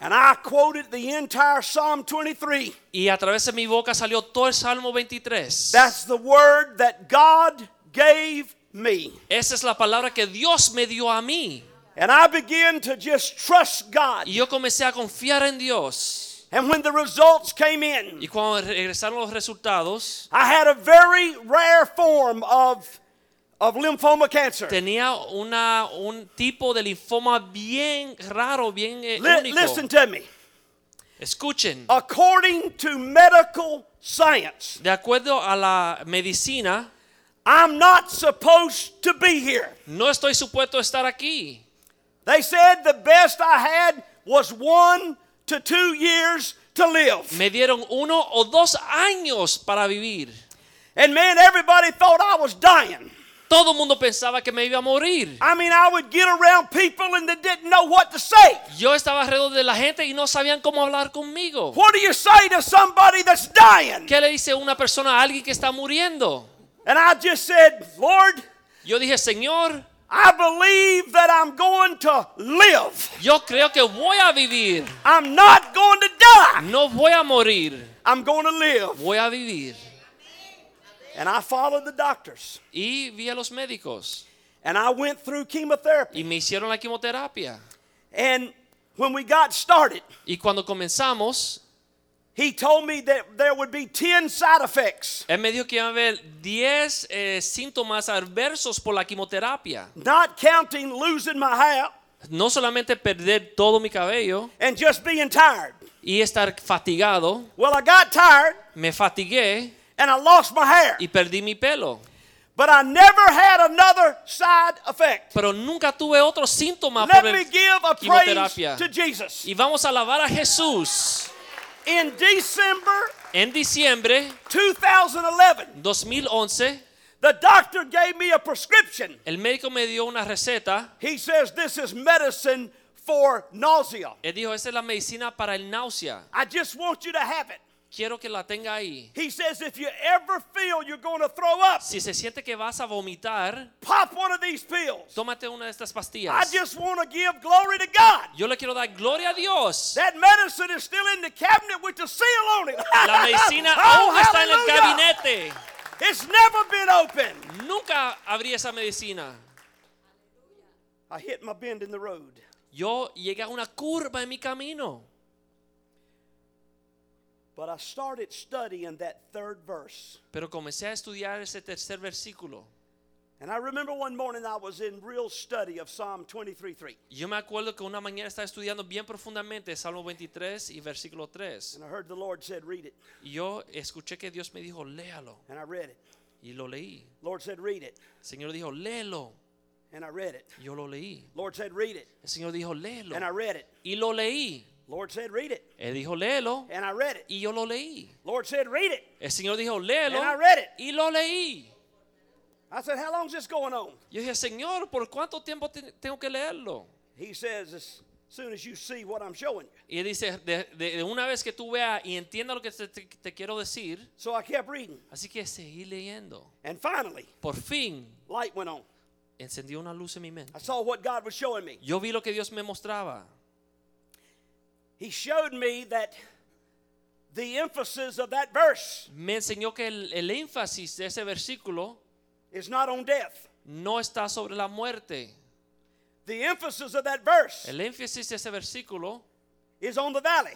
B: And I quoted the entire Psalm 23.
C: Y a través de mi boca salió todo el Salmo 23.
B: That's the word that God gave me.
C: Esa es la palabra que Dios me dio a mí.
B: And I began to just trust God.
C: Y yo comencé a confiar en Dios.
B: And when the results came in,
C: Y cuando regresaron los resultados,
B: I had a very rare form of, of lymphoma cancer.
C: tenía una, un tipo de linfoma bien raro, bien eh,
B: Li-
C: único.
B: listen to me.
C: Escuchen,
B: According to medical science,
C: de acuerdo a la medicina,
B: I'm not supposed to be here.
C: no estoy supuesto a estar aquí.
B: They said the best I had was one to two years to live.
C: Me dieron uno o dos años para vivir.
B: And man, everybody thought I was dying.
C: Todo el mundo pensaba que me iba a morir.
B: I mean, I would get around people and they didn't know what to say.
C: Yo estaba alrededor de la gente y no sabían cómo hablar conmigo.
B: What do you say to somebody that's dying?
C: ¿Qué le dice una persona a alguien que está muriendo?
B: And I just said, Lord,
C: Yo dije, Señor,
B: I believe that I'm going to live.
C: yo creo que voy a vivir.
B: I'm not going to die.
C: No voy a morir.
B: I'm going to live.
C: Voy a vivir.
B: And I followed the doctors.
C: Y vi a los médicos
B: And I went through chemotherapy.
C: y me hicieron la quimioterapia.
B: And when we got started,
C: Y cuando comenzamos,
B: he told me that there would be 10 side effects.
C: él me dijo que iba a haber 10 eh, síntomas adversos por la quimioterapia.
B: Not counting losing my hair
C: No solamente perder todo mi cabello
B: and just being tired.
C: y estar fatigado,
B: Well, I got tired
C: me fatigué
B: and I lost my hair.
C: y perdí mi pelo.
B: But I never had another side effect.
C: Pero nunca tuve otro síntoma
B: Let
C: por
B: me give a praise
C: quimioterapia.
B: to Jesus.
C: Y vamos a alabar a Jesús.
B: In December
C: En diciembre
B: 2011,
C: 2011,
B: the doctor gave me a prescription.
C: el médico me dio una receta.
B: He says this is medicine for nausea.
C: Él dijo, esa es la medicina para el náusea.
B: I just want you to have it.
C: Quiero que la tenga ahí.
B: He says if you ever feel you're going to throw up,
C: Si se siente que vas a vomitar,
B: pop one of these pills.
C: tómate una de estas
B: I
C: pastillas.
B: just want to give glory to God.
C: Yo le quiero dar gloria a Dios.
B: That medicine is still in the cabinet with the seal on it.
C: La medicina
B: Oh,
C: aún está en el
B: hallelujah.
C: gabinete.
B: It's never been open.
C: Nunca abrí esa medicina.
B: I hit my bend in the road.
C: Yo llegué a una curva en mi camino.
B: But I started studying that third verse.
C: Pero comencé a estudiar ese tercer versículo.
B: And I remember one morning I was in real study of Psalm 23 3.
C: Yo me acuerdo que una mañana estaba estudiando bien profundamente Salmo 23 y versículo 3.
B: And I heard the Lord said, Read it.
C: Y yo escuché que Dios me dijo, léalo.
B: And I read it.
C: Y lo leí.
B: Lord said, Read it.
C: Señor dijo, léelo.
B: And I read it.
C: Yo lo leí.
B: Lord said, Read it.
C: El Señor dijo, léelo.
B: And I read it.
C: Y lo leí.
B: Lord said, Read it.
C: Él dijo, léelo.
B: And I read it.
C: Y yo lo leí.
B: Lord said, Read it.
C: El Señor dijo, léelo.
B: And I read it.
C: Y lo leí.
B: I said, How long's this going on?
C: Yo dije, Señor, ¿por cuánto tiempo te- tengo que leerlo?
B: He says, As soon as you see what I'm showing you.
C: Y él dice, de, de- una vez que tú veas y entiendas lo que te, te- te quiero decir,
B: So I kept reading.
C: así que seguí leyendo.
B: And finally,
C: Por fin
B: light went on.
C: encendió una luz en mi mente.
B: I saw what God was showing me.
C: Yo vi lo que Dios me mostraba.
B: He showed me that the emphasis of that verse
C: Me enseñó que el, el énfasis de ese versículo
B: is not on death.
C: no está sobre la muerte.
B: The emphasis of that verse
C: El énfasis de ese versículo
B: is on the valley.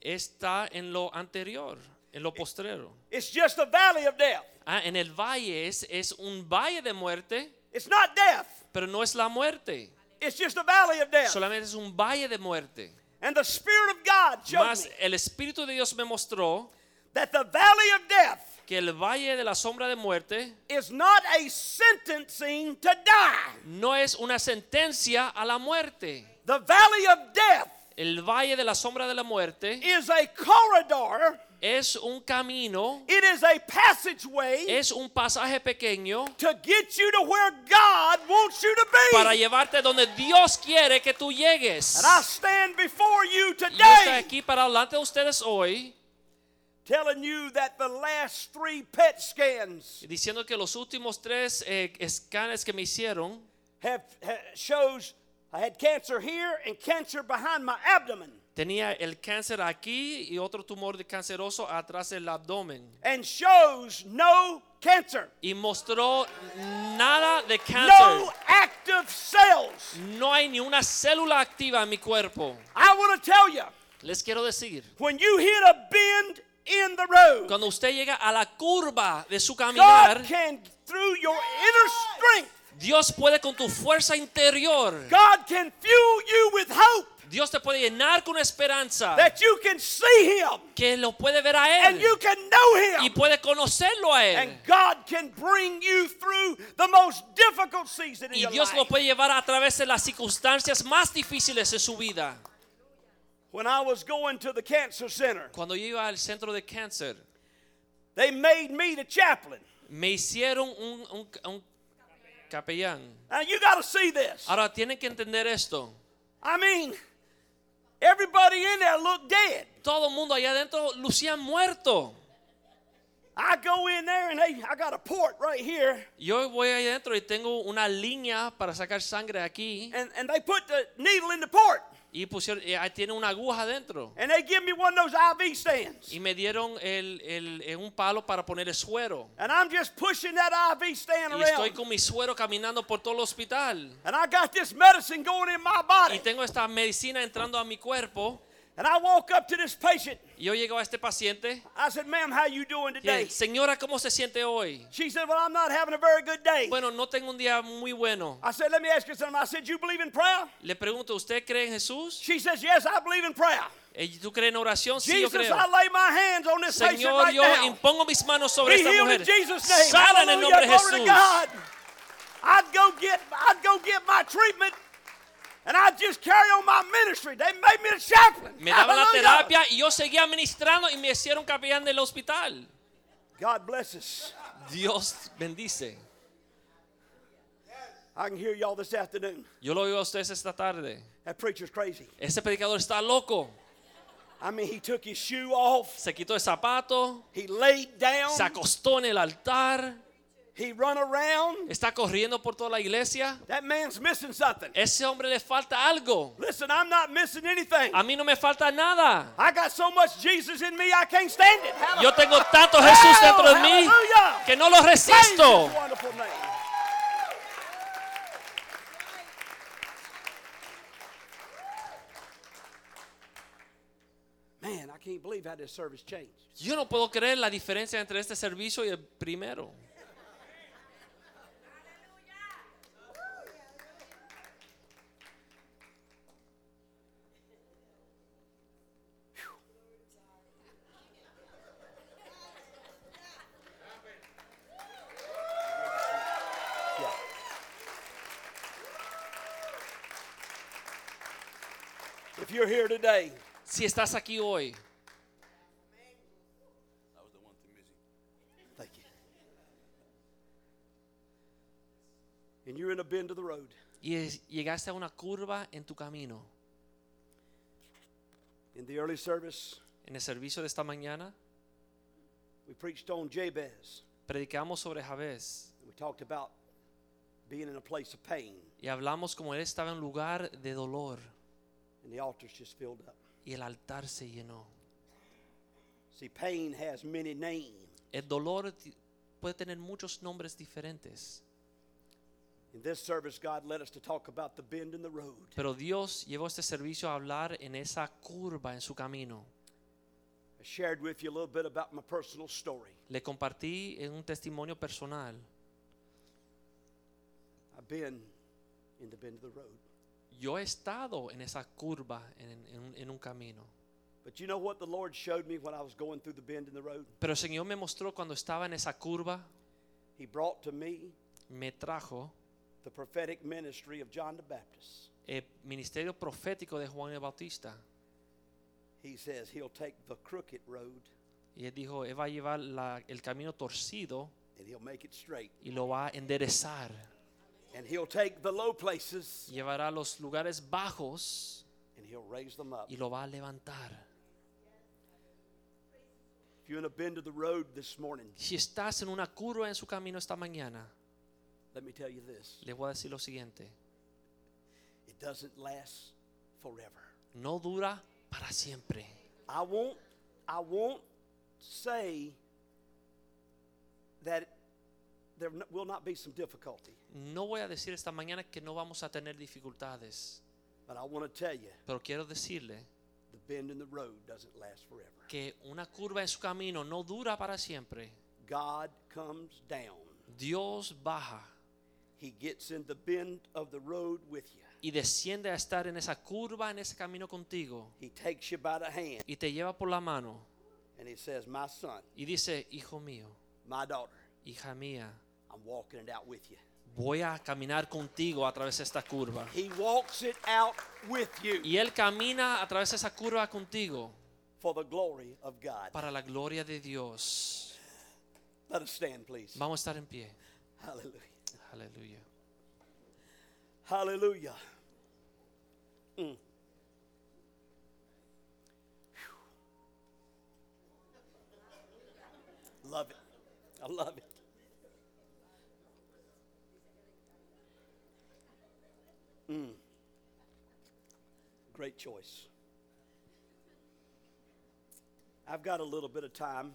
C: está en lo anterior, en lo postrero.
B: It's just a valley of death.
C: Ah, en el valle es, es un valle de muerte,
B: It's not death.
C: pero no es la muerte.
B: It's just a valley of death.
C: Solamente es un valle de muerte.
B: And the Spirit of God showed me
C: el Espíritu de Dios me mostró
B: that the valley of death
C: que el valle de la sombra de muerte
B: is not a sentencing to die.
C: no es una sentencia a la muerte.
B: The valley of death
C: El valle de la sombra de la muerte
B: is a corridor,
C: es un camino,
B: it is a passageway
C: es un pasaje pequeño
B: to get you to where God wants you to
C: para
B: be.
C: llevarte donde Dios quiere que tú llegues.
B: And I stand before you
C: Y yo estoy
B: today
C: aquí para delante de ustedes hoy
B: telling you that the last three PET scans
C: diciendo que los últimos tres eh, escanes que me hicieron
B: have, ha shows I had cancer here and cancer behind my abdomen
C: tenía el cáncer aquí y otro tumor de canceroso atrás del abdomen
B: and shows no cancer,
C: y mostró nada de
B: no
C: cáncer.
B: active cells.
C: No hay ni una célula activa en mi cuerpo.
B: I want to tell you,
C: Les quiero decir,
B: when you hit a bend in the road,
C: cuando usted llega a la curva de su
B: God
C: caminar,
B: can, through your inner strength,
C: Dios puede con tu fuerza interior.
B: God can fuel you with hope
C: Dios te puede llenar con esperanza
B: that you can see Him
C: que lo puede ver a
B: and
C: él
B: you can know
C: y
B: Him.
C: puede conocerlo a él.
B: And God can bring you through the most difficult season in
C: Y
B: your
C: Dios lo
B: life.
C: puede llevar a través de las circunstancias más difíciles de su vida.
B: When I was going to the cancer center,
C: Cuando yo iba al centro de cáncer,
B: they made me the chaplain.
C: me hicieron un, un- un- capellán.
B: Now you got to see this.
C: Ahora tienen que entender esto.
B: I mean, everybody in there looked dead.
C: Todo el mundo allá adentro lucía muerto.
B: I go in there and they, I got a port right here,
C: Yo voy ahí adentro y tengo una línea para sacar sangre aquí
B: and, and they put the needle in the port,
C: y pusieron, y ahí tiene una aguja adentro.
B: and they give me one of those IV stands.
C: Y me dieron el, el- eh, un palo para poner el suero.
B: And I'm just pushing that IV stand
C: Y estoy con mi suero caminando por todo el hospital.
B: And I got this medicine going in my
C: Y
B: body.
C: tengo esta medicina entrando a mi cuerpo.
B: And I walk up to this patient.
C: Yo llego a este paciente.
B: I said, ma'am, how you doing today?
C: Señora, ¿cómo se siente hoy?
B: She said, well, I'm not having a very good day.
C: Bueno, no tengo un día muy bueno.
B: I said, let me ask you something. I said, you believe in prayer?
C: Le pregunto, ¿usted cree en Jesús?
B: She says, yes, I believe in prayer.
C: Eh, ¿Tú crees en oración? Sí, yo
B: Jesus,
C: creo.
B: I lay my hands on this patient
C: Señor,
B: right
C: yo
B: now.
C: impongo mis manos sobre
B: Be
C: esta
B: healed
C: mujer.
B: in Jesus' name.
C: Sana en el nombre de
B: Hallelujah. Glory to
C: Jesús.
B: I'd go get I'd go get my treatment and I'd just carry on my ministry. They made me a chaplain.
C: Me daban la terapia y yo seguía ministrando y me hicieron capellán del hospital.
B: God bless us.
C: Dios bendice.
B: I can hear y'all this afternoon.
C: Yo lo oigo a ustedes esta tarde.
B: That preacher's crazy.
C: Ese predicador está loco.
B: I mean, he took his shoe off.
C: Se quitó el zapato,
B: He laid down.
C: se acostó en el altar,
B: He run around.
C: está corriendo por toda la iglesia.
B: That man's missing something.
C: Ese hombre le falta algo.
B: Listen, I'm not missing anything.
C: A mí no me falta nada.
B: I got so much Jesus in me, I can't stand it.
C: Yo tengo tanto Jesús dentro de mí
B: Hallelujah.
C: que no lo resisto.
B: Man, I can't believe how this service changed.
C: Yo no puedo creer la diferencia entre este servicio y el primero.
B: Today,
C: Si estás aquí hoy
B: thank you. And you're in a bend of the road.
C: y es- llegaste a una curva en tu camino,
B: In the early service,
C: en el servicio de esta mañana,
B: we preached on Jabez.
C: predicamos sobre Jabez
B: We talked about being in a place of pain,
C: y hablamos como él estaba en un lugar de dolor
B: and the altar's just filled up.
C: y el altar se llenó.
B: See, pain has many names.
C: El dolor puede tener muchos nombres diferentes,
B: In this service, God led us to talk about the bend in the road.
C: pero Dios llevó este servicio a hablar en esa curva en su camino.
B: I shared with you a little bit about my personal story.
C: Le compartí en un testimonio personal.
B: I've been in the bend of the road.
C: Yo he estado en esa curva en, en un- en un camino.
B: But you know what the Lord showed me when I was going through the bend in the road?
C: Pero el Señor me mostró cuando estaba en esa curva,
B: He brought to me
C: me trajo
B: the prophetic ministry of John the Baptist.
C: el ministerio profético de Juan el Bautista.
B: He says he'll take the crooked road
C: Y él dijo, él va a llevar la- el camino torcido
B: and he'll make it straight.
C: y lo va a enderezar.
B: And he'll take the low places
C: Llevará los lugares bajos
B: and he'll raise them up.
C: y lo va a levantar.
B: If you're in a bend of the road this morning,
C: Si estás en una curva en su camino esta mañana,
B: let me tell you this
C: les voy a decir lo siguiente.
B: it doesn't last forever.
C: No dura para siempre.
B: I won't I won't say that there will not be some difficulty,
C: No voy a decir esta mañana que no vamos a tener dificultades,
B: but I want to tell you
C: pero quiero decirle
B: the bend in the road doesn't last forever.
C: que una curva en su camino no dura para siempre.
B: God comes down.
C: Dios baja
B: He gets in the bend of the road with you.
C: y desciende a estar en esa curva, en ese camino contigo
B: He takes you by the hand
C: y te lleva por la mano
B: and he says, "My son,
C: y dice, hijo mío,
B: my daughter,
C: hija mía,
B: I'm walking it out with you."
C: voy a caminar contigo a través de esta curva.
B: He walks it out with you
C: Y Él camina a través de esa curva contigo
B: for the glory of God.
C: para la gloria de Dios.
B: Let us stand, please.
C: Vamos a estar en pie.
B: Hallelujah.
C: Aleluya.
B: Hallelujah. Mm. Love it. I love it. Mm. Great choice. I've got a little bit of time.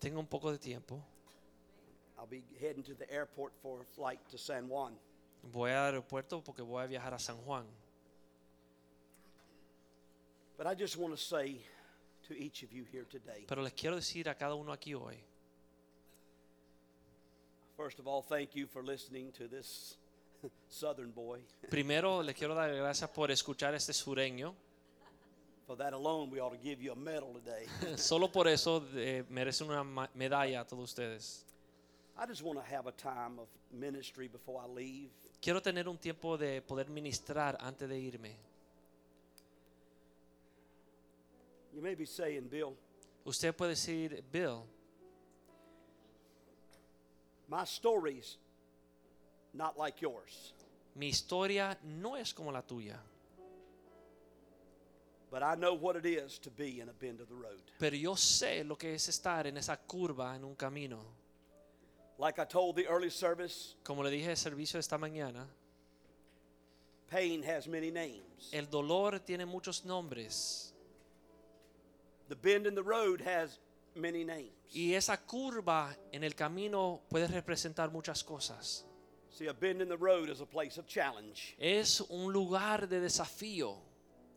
C: Tengo un poco de tiempo.
B: I'll be heading to the airport for a flight to San Juan.
C: Voy al aeropuerto porque voy a viajar a San Juan.
B: But I just want to say to each of you here today
C: Pero les quiero decir a cada uno aquí hoy,
B: first of all, thank you for listening to this southern boy.
C: primero les quiero dar gracias por escuchar este sureño.
B: For that alone, we ought to give you a medal today.
C: Solo por eso eh, merecen una medalla a todos ustedes.
B: I just want to have a time of ministry before I leave.
C: Quiero tener un tiempo de poder ministrar antes de irme.
B: You may be saying, Bill,
C: Usted puede decir, Bill,
B: my story's not like yours,
C: mi historia no es como la tuya,
B: but I know what it is to be in a bend of the road.
C: pero yo sé lo que es estar en esa curva en un camino.
B: Like I told the early service,
C: Como le dije al servicio esta mañana,
B: pain has many names.
C: el dolor tiene muchos nombres
B: The bend in the road has many names.
C: y esa curva en el camino puede representar muchas cosas.
B: See, a bend in the road is a place of challenge.
C: Es un lugar de desafío.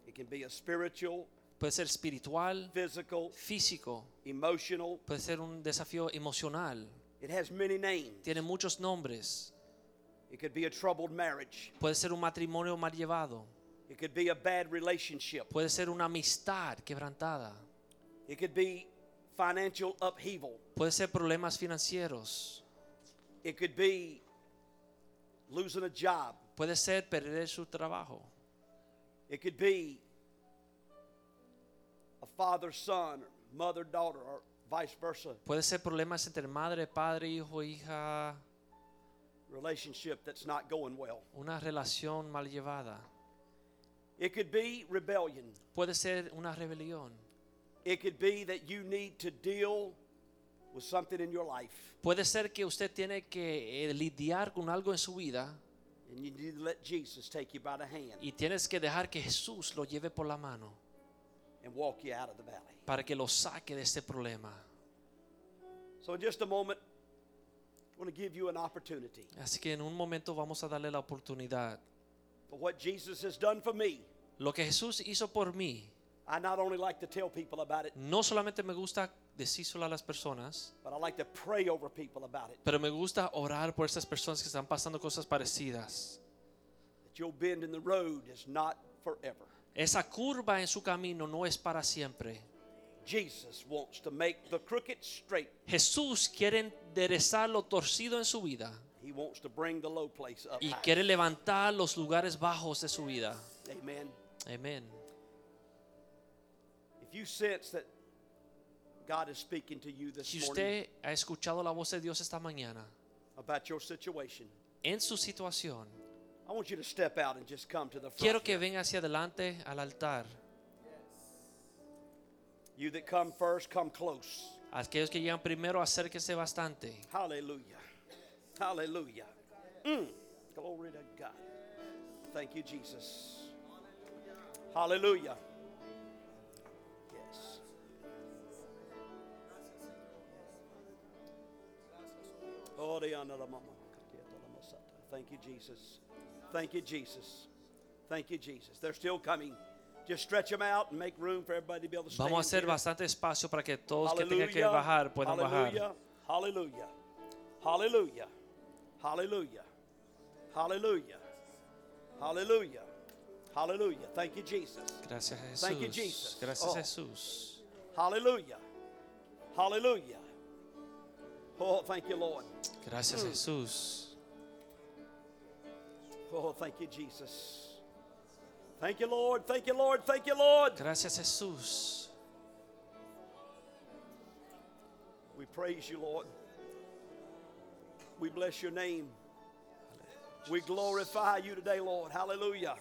B: It can be a spiritual,
C: Puede ser espiritual,
B: physical,
C: físico,
B: emotional.
C: puede ser un desafío emocional.
B: It has many names.
C: Tiene muchos nombres.
B: It could be a troubled marriage.
C: Puede ser un matrimonio mal llevado.
B: It could be a bad relationship.
C: Puede ser una amistad quebrantada.
B: It could be financial upheaval.
C: Puede ser problemas financieros.
B: It could be losing a job.
C: Puede ser perder su trabajo.
B: It could be a father son, or mother daughter, or vice versa
C: Puede ser problemas entre madre, padre, hijo, hija.
B: relationship that's not going well.
C: Una relación mal llevada.
B: It could be rebellion.
C: Puede ser una rebelión.
B: It could be that you need to deal with something in your life
C: Puede ser que usted tiene que eh, lidiar con algo en su vida
B: and you need to let Jesus take you by the hand
C: y tienes que dejar que Jesús lo lleve por la mano
B: and walk you out of the valley.
C: para que lo saque de este problema.
B: So, in just a moment, I want to give you an opportunity
C: Así que en un momento vamos a darle la oportunidad.
B: for what Jesus has done for me.
C: Lo que Jesús hizo por mí,
B: I not only like to tell people about it,
C: no solamente me gusta decírselo a las personas,
B: but I like to pray over people about it.
C: pero me gusta orar por esas personas que están pasando cosas parecidas.
B: That your bend in the road is not forever.
C: Esa curva en su camino no es para siempre.
B: Jesus wants to make the crooked straight.
C: Jesús quiere enderezar lo torcido en su vida
B: He wants to bring the low place up.
C: y
B: high.
C: quiere levantar los lugares bajos de su vida.
B: Amen.
C: Amén.
B: If you sense that God is speaking to you this
C: Si
B: morning
C: usted ha escuchado la voz de Dios esta mañana
B: about your situation,
C: en su situación,
B: I want you to step out and just come to the front.
C: quiero que
B: here.
C: venga hacia adelante al altar.
B: You that come first, come close.
C: Aquellos que llegan primero, acérquense bastante.
B: Hallelujah. Hallelujah. Mm. Glory to God. Thank you, Jesus. Hallelujah. Thank you, Jesus. Thank you, Jesus. Thank you, Jesus. They're still coming. Just stretch them out and make room for everybody to be able to stand
C: Vamos a hacer bastante espacio para que todos que tengan que bajar puedan bajar.
B: Hallelujah. Hallelujah. Hallelujah. Hallelujah. Hallelujah. Hallelujah. Thank you, Jesus.
C: Gracias
B: Thank you,
C: Jesús.
B: Jesus.
C: Gracias
B: Oh.
C: Jesús.
B: Hallelujah. Hallelujah. Oh, thank you, Lord.
C: Gracias hmm. Jesús.
B: Oh, thank you, Jesus. Thank you, Lord. Thank you, Lord. Thank you, Lord.
C: Gracias Jesús.
B: We praise you, Lord. We bless your name. We glorify you today, Lord. Hallelujah.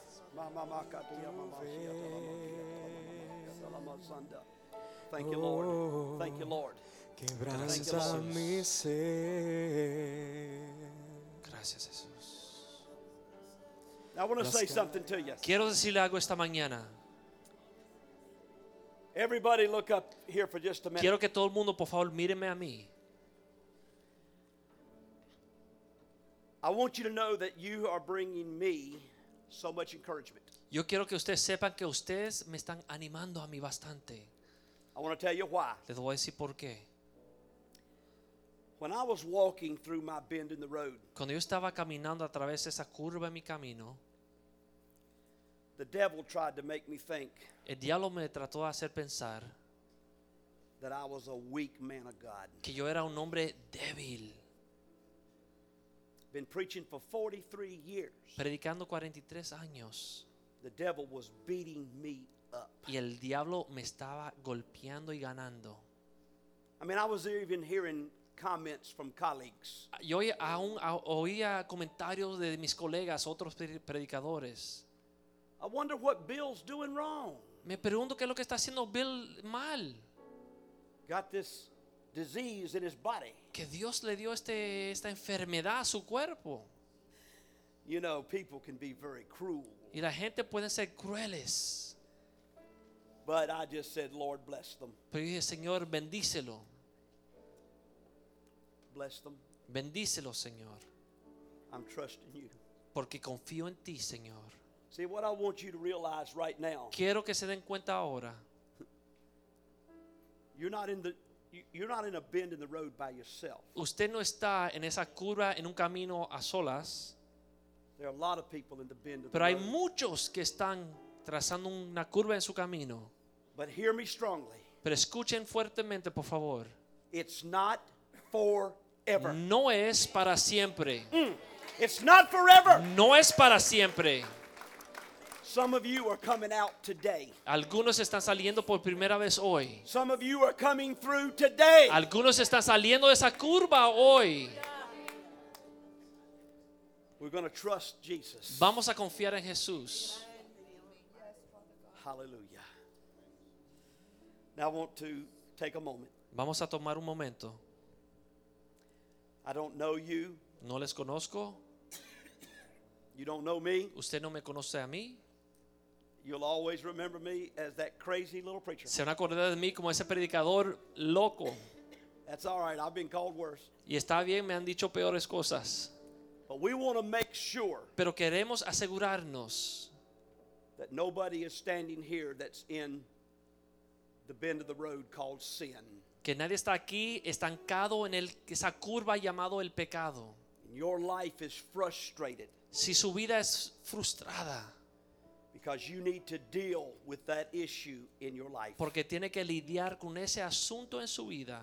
B: Thank you, Lord. Thank you, Lord.
D: Quebranta mi ser.
C: Gracias, Jesús.
B: I want to say something to you.
C: Quiero decirle algo esta mañana.
B: Everybody, look up here for just a minute.
C: Quiero que todo el mundo, por favor, míreme a mí.
B: I want you to know that you are bringing me so much encouragement.
C: Yo quiero que ustedes sepan que ustedes me están animando a mí bastante.
B: I want to tell you why.
C: Les voy a decir por qué.
B: When I was walking through my bend in the road,
C: Cuando yo estaba caminando a través de esa curva en mi camino,
B: the devil tried to make me think
C: el diablo me trató de hacer pensar
B: that I was a weak man of God.
C: que yo era un hombre débil.
B: Been preaching for 43 years.
C: Predicando 43 años.
B: The devil was beating me up.
C: Y el diablo me estaba golpeando y ganando.
B: I mean, I was even hearing comments from colleagues.
C: Yo oía- aún a- oía comentarios de mis colegas, otros pre- predicadores.
B: I wonder what Bill's doing wrong.
C: Me pregunto qué es lo que está haciendo Bill mal.
B: Got this disease in his body.
C: Que Dios le dio este, esta enfermedad a su cuerpo.
B: You know, people can be very cruel.
C: Y la gente puede ser crueles.
B: But I just said, Lord, bless them.
C: Pero dije, Señor, bendícelo.
B: Bless them.
C: Bendícelo, Señor.
B: I'm trusting you.
C: Porque confío en ti, Señor.
B: See, what I want you to realize right now,
C: Quiero que se den cuenta ahora.
B: you're not in the you- you're not in a bend in the road by yourself.
C: Usted no está en esa curva, en un camino a solas.
B: There are a lot of people in the bend of the
C: Pero hay
B: road.
C: muchos que están trazando una curva en su camino.
B: But hear me strongly.
C: Pero escuchen fuertemente, por favor.
B: It's not forever.
C: No es para siempre.
B: It's not forever.
C: No es para siempre.
B: Some of you are coming out today.
C: Algunos están saliendo por primera vez hoy.
B: Some of you are coming through today.
C: Algunos están saliendo de esa curva hoy.
B: We're going to trust Jesus.
C: Vamos a confiar en Jesús.
B: Hallelujah. Now I want to take a moment.
C: Vamos a tomar un momento.
B: I don't know you.
C: No les conozco.
B: You don't know me.
C: Usted no me conoce a mí.
B: You'll always remember me as that crazy little preacher.
C: Se van a acordar de mí como ese predicador loco.
B: That's all right. I've been called worse.
C: Y está bien, me han dicho peores cosas.
B: But we want to make sure
C: Pero queremos asegurarnos
B: that nobody is standing here that's in the bend of the road called sin.
C: Que nadie está aquí estancado en el, esa curva llamado el pecado.
B: Your life is frustrated
C: Si su vida es frustrada,
B: because you need to deal with that issue in your life.
C: porque tiene que lidiar con ese asunto en su vida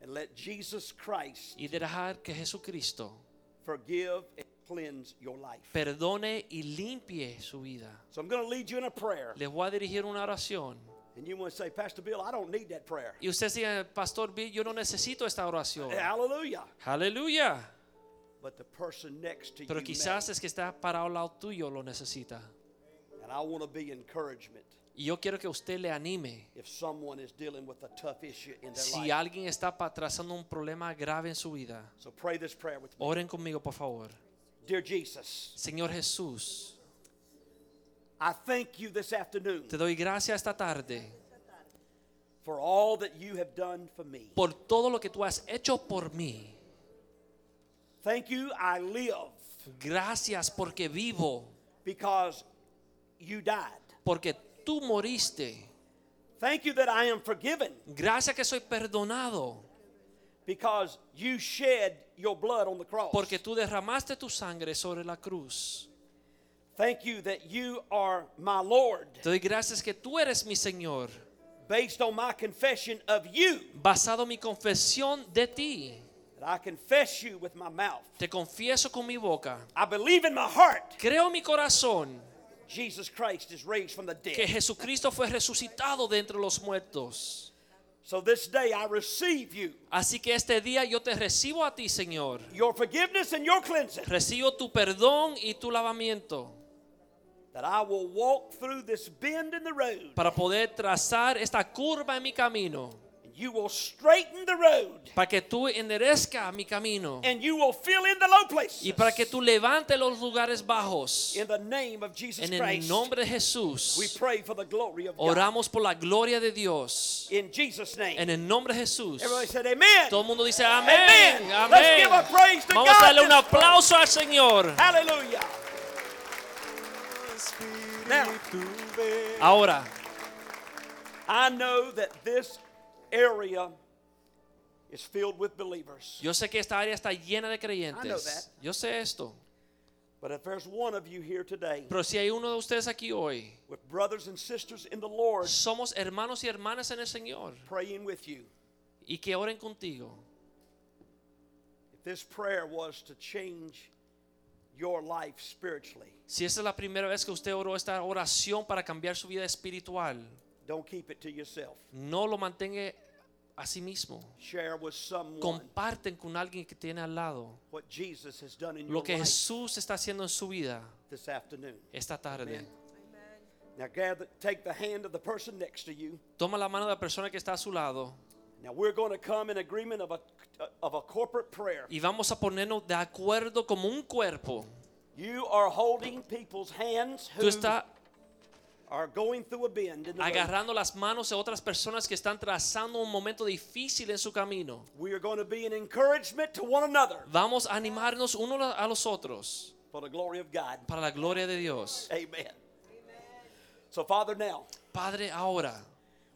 B: And let Jesus Christ
C: y dejar que Jesucristo
B: forgive and cleanse your life.
C: perdone y limpie su vida.
B: So I'm going to lead you in a prayer.
C: Les voy a dirigir una oración.
B: And you want to say, Pastor Bill, I don't need that prayer.
C: Y usted dice, Pastor Bill, yo no necesito esta oración.
B: Hallelujah.
C: Aleluya.
B: But the person next to
C: Pero
B: you
C: quizás es que está parado al lado tuyo lo necesita.
B: And I want to be encouragement
C: Y yo quiero que usted le anime.
B: if someone is dealing with a tough issue in their
C: Si
B: life.
C: alguien está trazando un problema grave en su vida,
B: So pray this prayer with me.
C: oren conmigo, por favor.
B: Dear Jesus,
C: Señor Jesús,
B: I thank you this afternoon
C: te doy gracias esta tarde
B: for all that you have done for me.
C: por todo lo que tú has hecho por mí.
B: Thank you, I live
C: Gracias porque vivo,
B: because you died.
C: porque tú moriste.
B: Thank you that I am forgiven
C: Gracias que soy perdonado,
B: because you shed your blood on the cross.
C: porque tú derramaste tu sangre sobre la cruz.
B: Thank you that you are my Lord
C: Te doy gracias que tú eres mi Señor,
B: based on my confession of you.
C: basado mi confesión de ti.
B: That I confess you with my mouth.
C: Te confieso con mi boca.
B: I believe in my heart
C: Creo en mi corazón
B: Jesus Christ is raised from the
C: que
B: dead.
C: Jesucristo fue resucitado de entre los muertos.
B: So this day I receive you,
C: Así que este día yo te recibo a ti, Señor.
B: your forgiveness and your cleansing,
C: Recibo tu perdón y tu lavamiento para poder trazar esta curva en mi camino,
B: you will straighten the road,
C: para que tú enderezca mi camino
B: and you will fill in the low places.
C: y para que tú levantes los lugares bajos.
B: In the name of Jesus
C: En el
B: Christ,
C: nombre de
B: we
C: Jesús,
B: pray for the glory of God.
C: oramos por la gloria de Dios.
B: In Jesus' name.
C: En el nombre de Jesús.
B: Everybody said amen.
C: Todo el mundo dice amén.
B: Amen. Let's give a
C: Amén.
B: praise to
C: Vamos a darle un aplauso al Señor.
B: Hallelujah. Now.
C: Ahora,
B: I know that this area is filled with believers.
C: yo sé que esta área está llena de
B: I know
C: creyentes.
B: that.
C: Yo sé esto.
B: But if there's one of you here today
C: Pero si hay uno de ustedes aquí hoy,
B: with brothers and sisters in the Lord
C: somos hermanos y hermanas en el Señor
B: praying with you,
C: y que oren contigo.
B: if this prayer was to change your life spiritually,
C: Si esa es la primera vez que usted oró esta oración para cambiar su vida espiritual,
B: don't keep it to yourself.
C: no lo mantenga a sí mismo.
B: Share with someone
C: Comparten con alguien que tiene al lado
B: what Jesus has done in
C: lo
B: your
C: que
B: life
C: Jesús está haciendo en su vida
B: this afternoon.
C: esta tarde.
B: Amen. Now gather, take the hand of the person next to you.
C: Toma la mano de la persona que está a su lado
B: Now we're going to come in agreement of a of a corporate prayer.
C: y vamos a ponernos de acuerdo como un cuerpo.
B: You are holding people's hands
C: Tú
B: who
C: estás
B: are going through a bend in the road.
C: agarrando las manos de otras personas que están trazando un momento difícil en su camino.
B: We are going to be an encouragement to one another
C: Vamos a animarnos unos a los otros
B: for the glory of God.
C: para la gloria de Dios.
B: Amen. So Father, now
C: Padre, ahora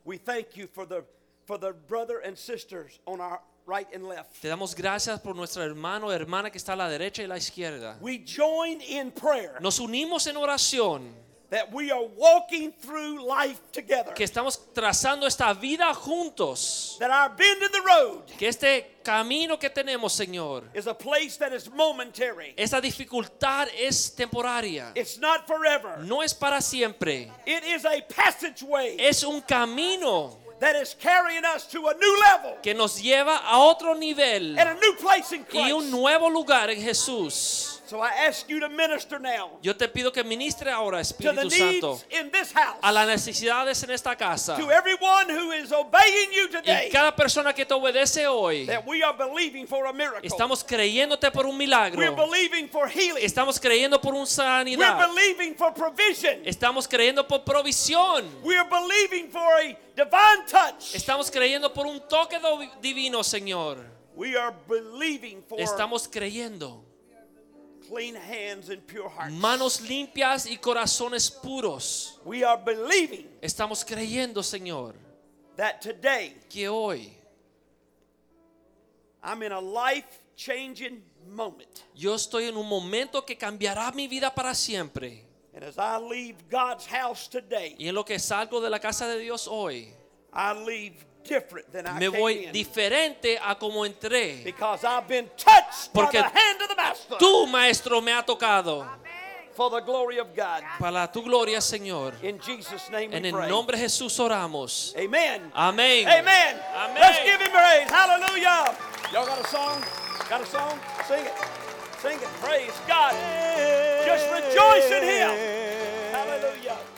B: we thank you for the for the brother and sisters on our right and left.
C: te damos gracias por nuestro hermano o hermana que está a la derecha y la izquierda.
B: We join in prayer
C: Nos unimos en oración
B: that we are walking through life together.
C: que estamos trazando esta vida juntos.
B: That our bend in the road
C: Que este camino que tenemos, Señor,
B: is a place that is momentary.
C: esta dificultad es temporaria.
B: It's not forever.
C: No es para siempre.
B: It is a passageway
C: Es un camino
B: that is carrying us to a new level
C: que nos lleva a otro nivel
B: and a new place in
C: y un
B: Christ.
C: nuevo lugar en Jesús.
B: So I ask you to minister now
C: Yo te pido que ministre ahora,
B: to the
C: Espíritu Santo,
B: needs in this house,
C: a las necesidades en esta casa.
B: to everyone who is obeying you
C: Y
B: today,
C: cada persona que te obedece hoy,
B: that we are believing for a miracle.
C: estamos creyéndote por un
B: We're
C: milagro.
B: believing for healing.
C: Estamos creyendo por
B: We're
C: sanidad.
B: believing for provision.
C: Estamos creyendo por provisión.
B: We're believing for a divine touch.
C: Estamos creyendo por un toque do- divino, Señor.
B: We are believing for
C: Estamos creyendo.
B: Clean hands and pure hearts.
C: Manos limpias y corazones puros.
B: We are believing
C: Estamos creyendo, Señor,
B: that today
C: que hoy
B: I'm in a life changing moment.
C: yo estoy en un momento que cambiará mi vida para siempre.
B: And as I leave God's house today,
C: Y en lo que salgo de la casa de Dios hoy,
B: I leave
C: me
B: came
C: voy
B: in.
C: diferente a como entré.
B: Because I've been touched by
C: Porque
B: the hand of the Master
C: Tu maestro me ha tocado.
B: for the glory of God.
C: Para tu gloria, Señor.
B: In Jesus' name
C: En
B: we
C: el
B: pray.
C: nombre de Jesús oramos.
B: Amen.
C: Amén.
B: Amen.
C: Amén.
B: Let's give him praise. Hallelujah. Y'all got a song? Got a song? Sing it. Sing it. Praise God. Just rejoice in him.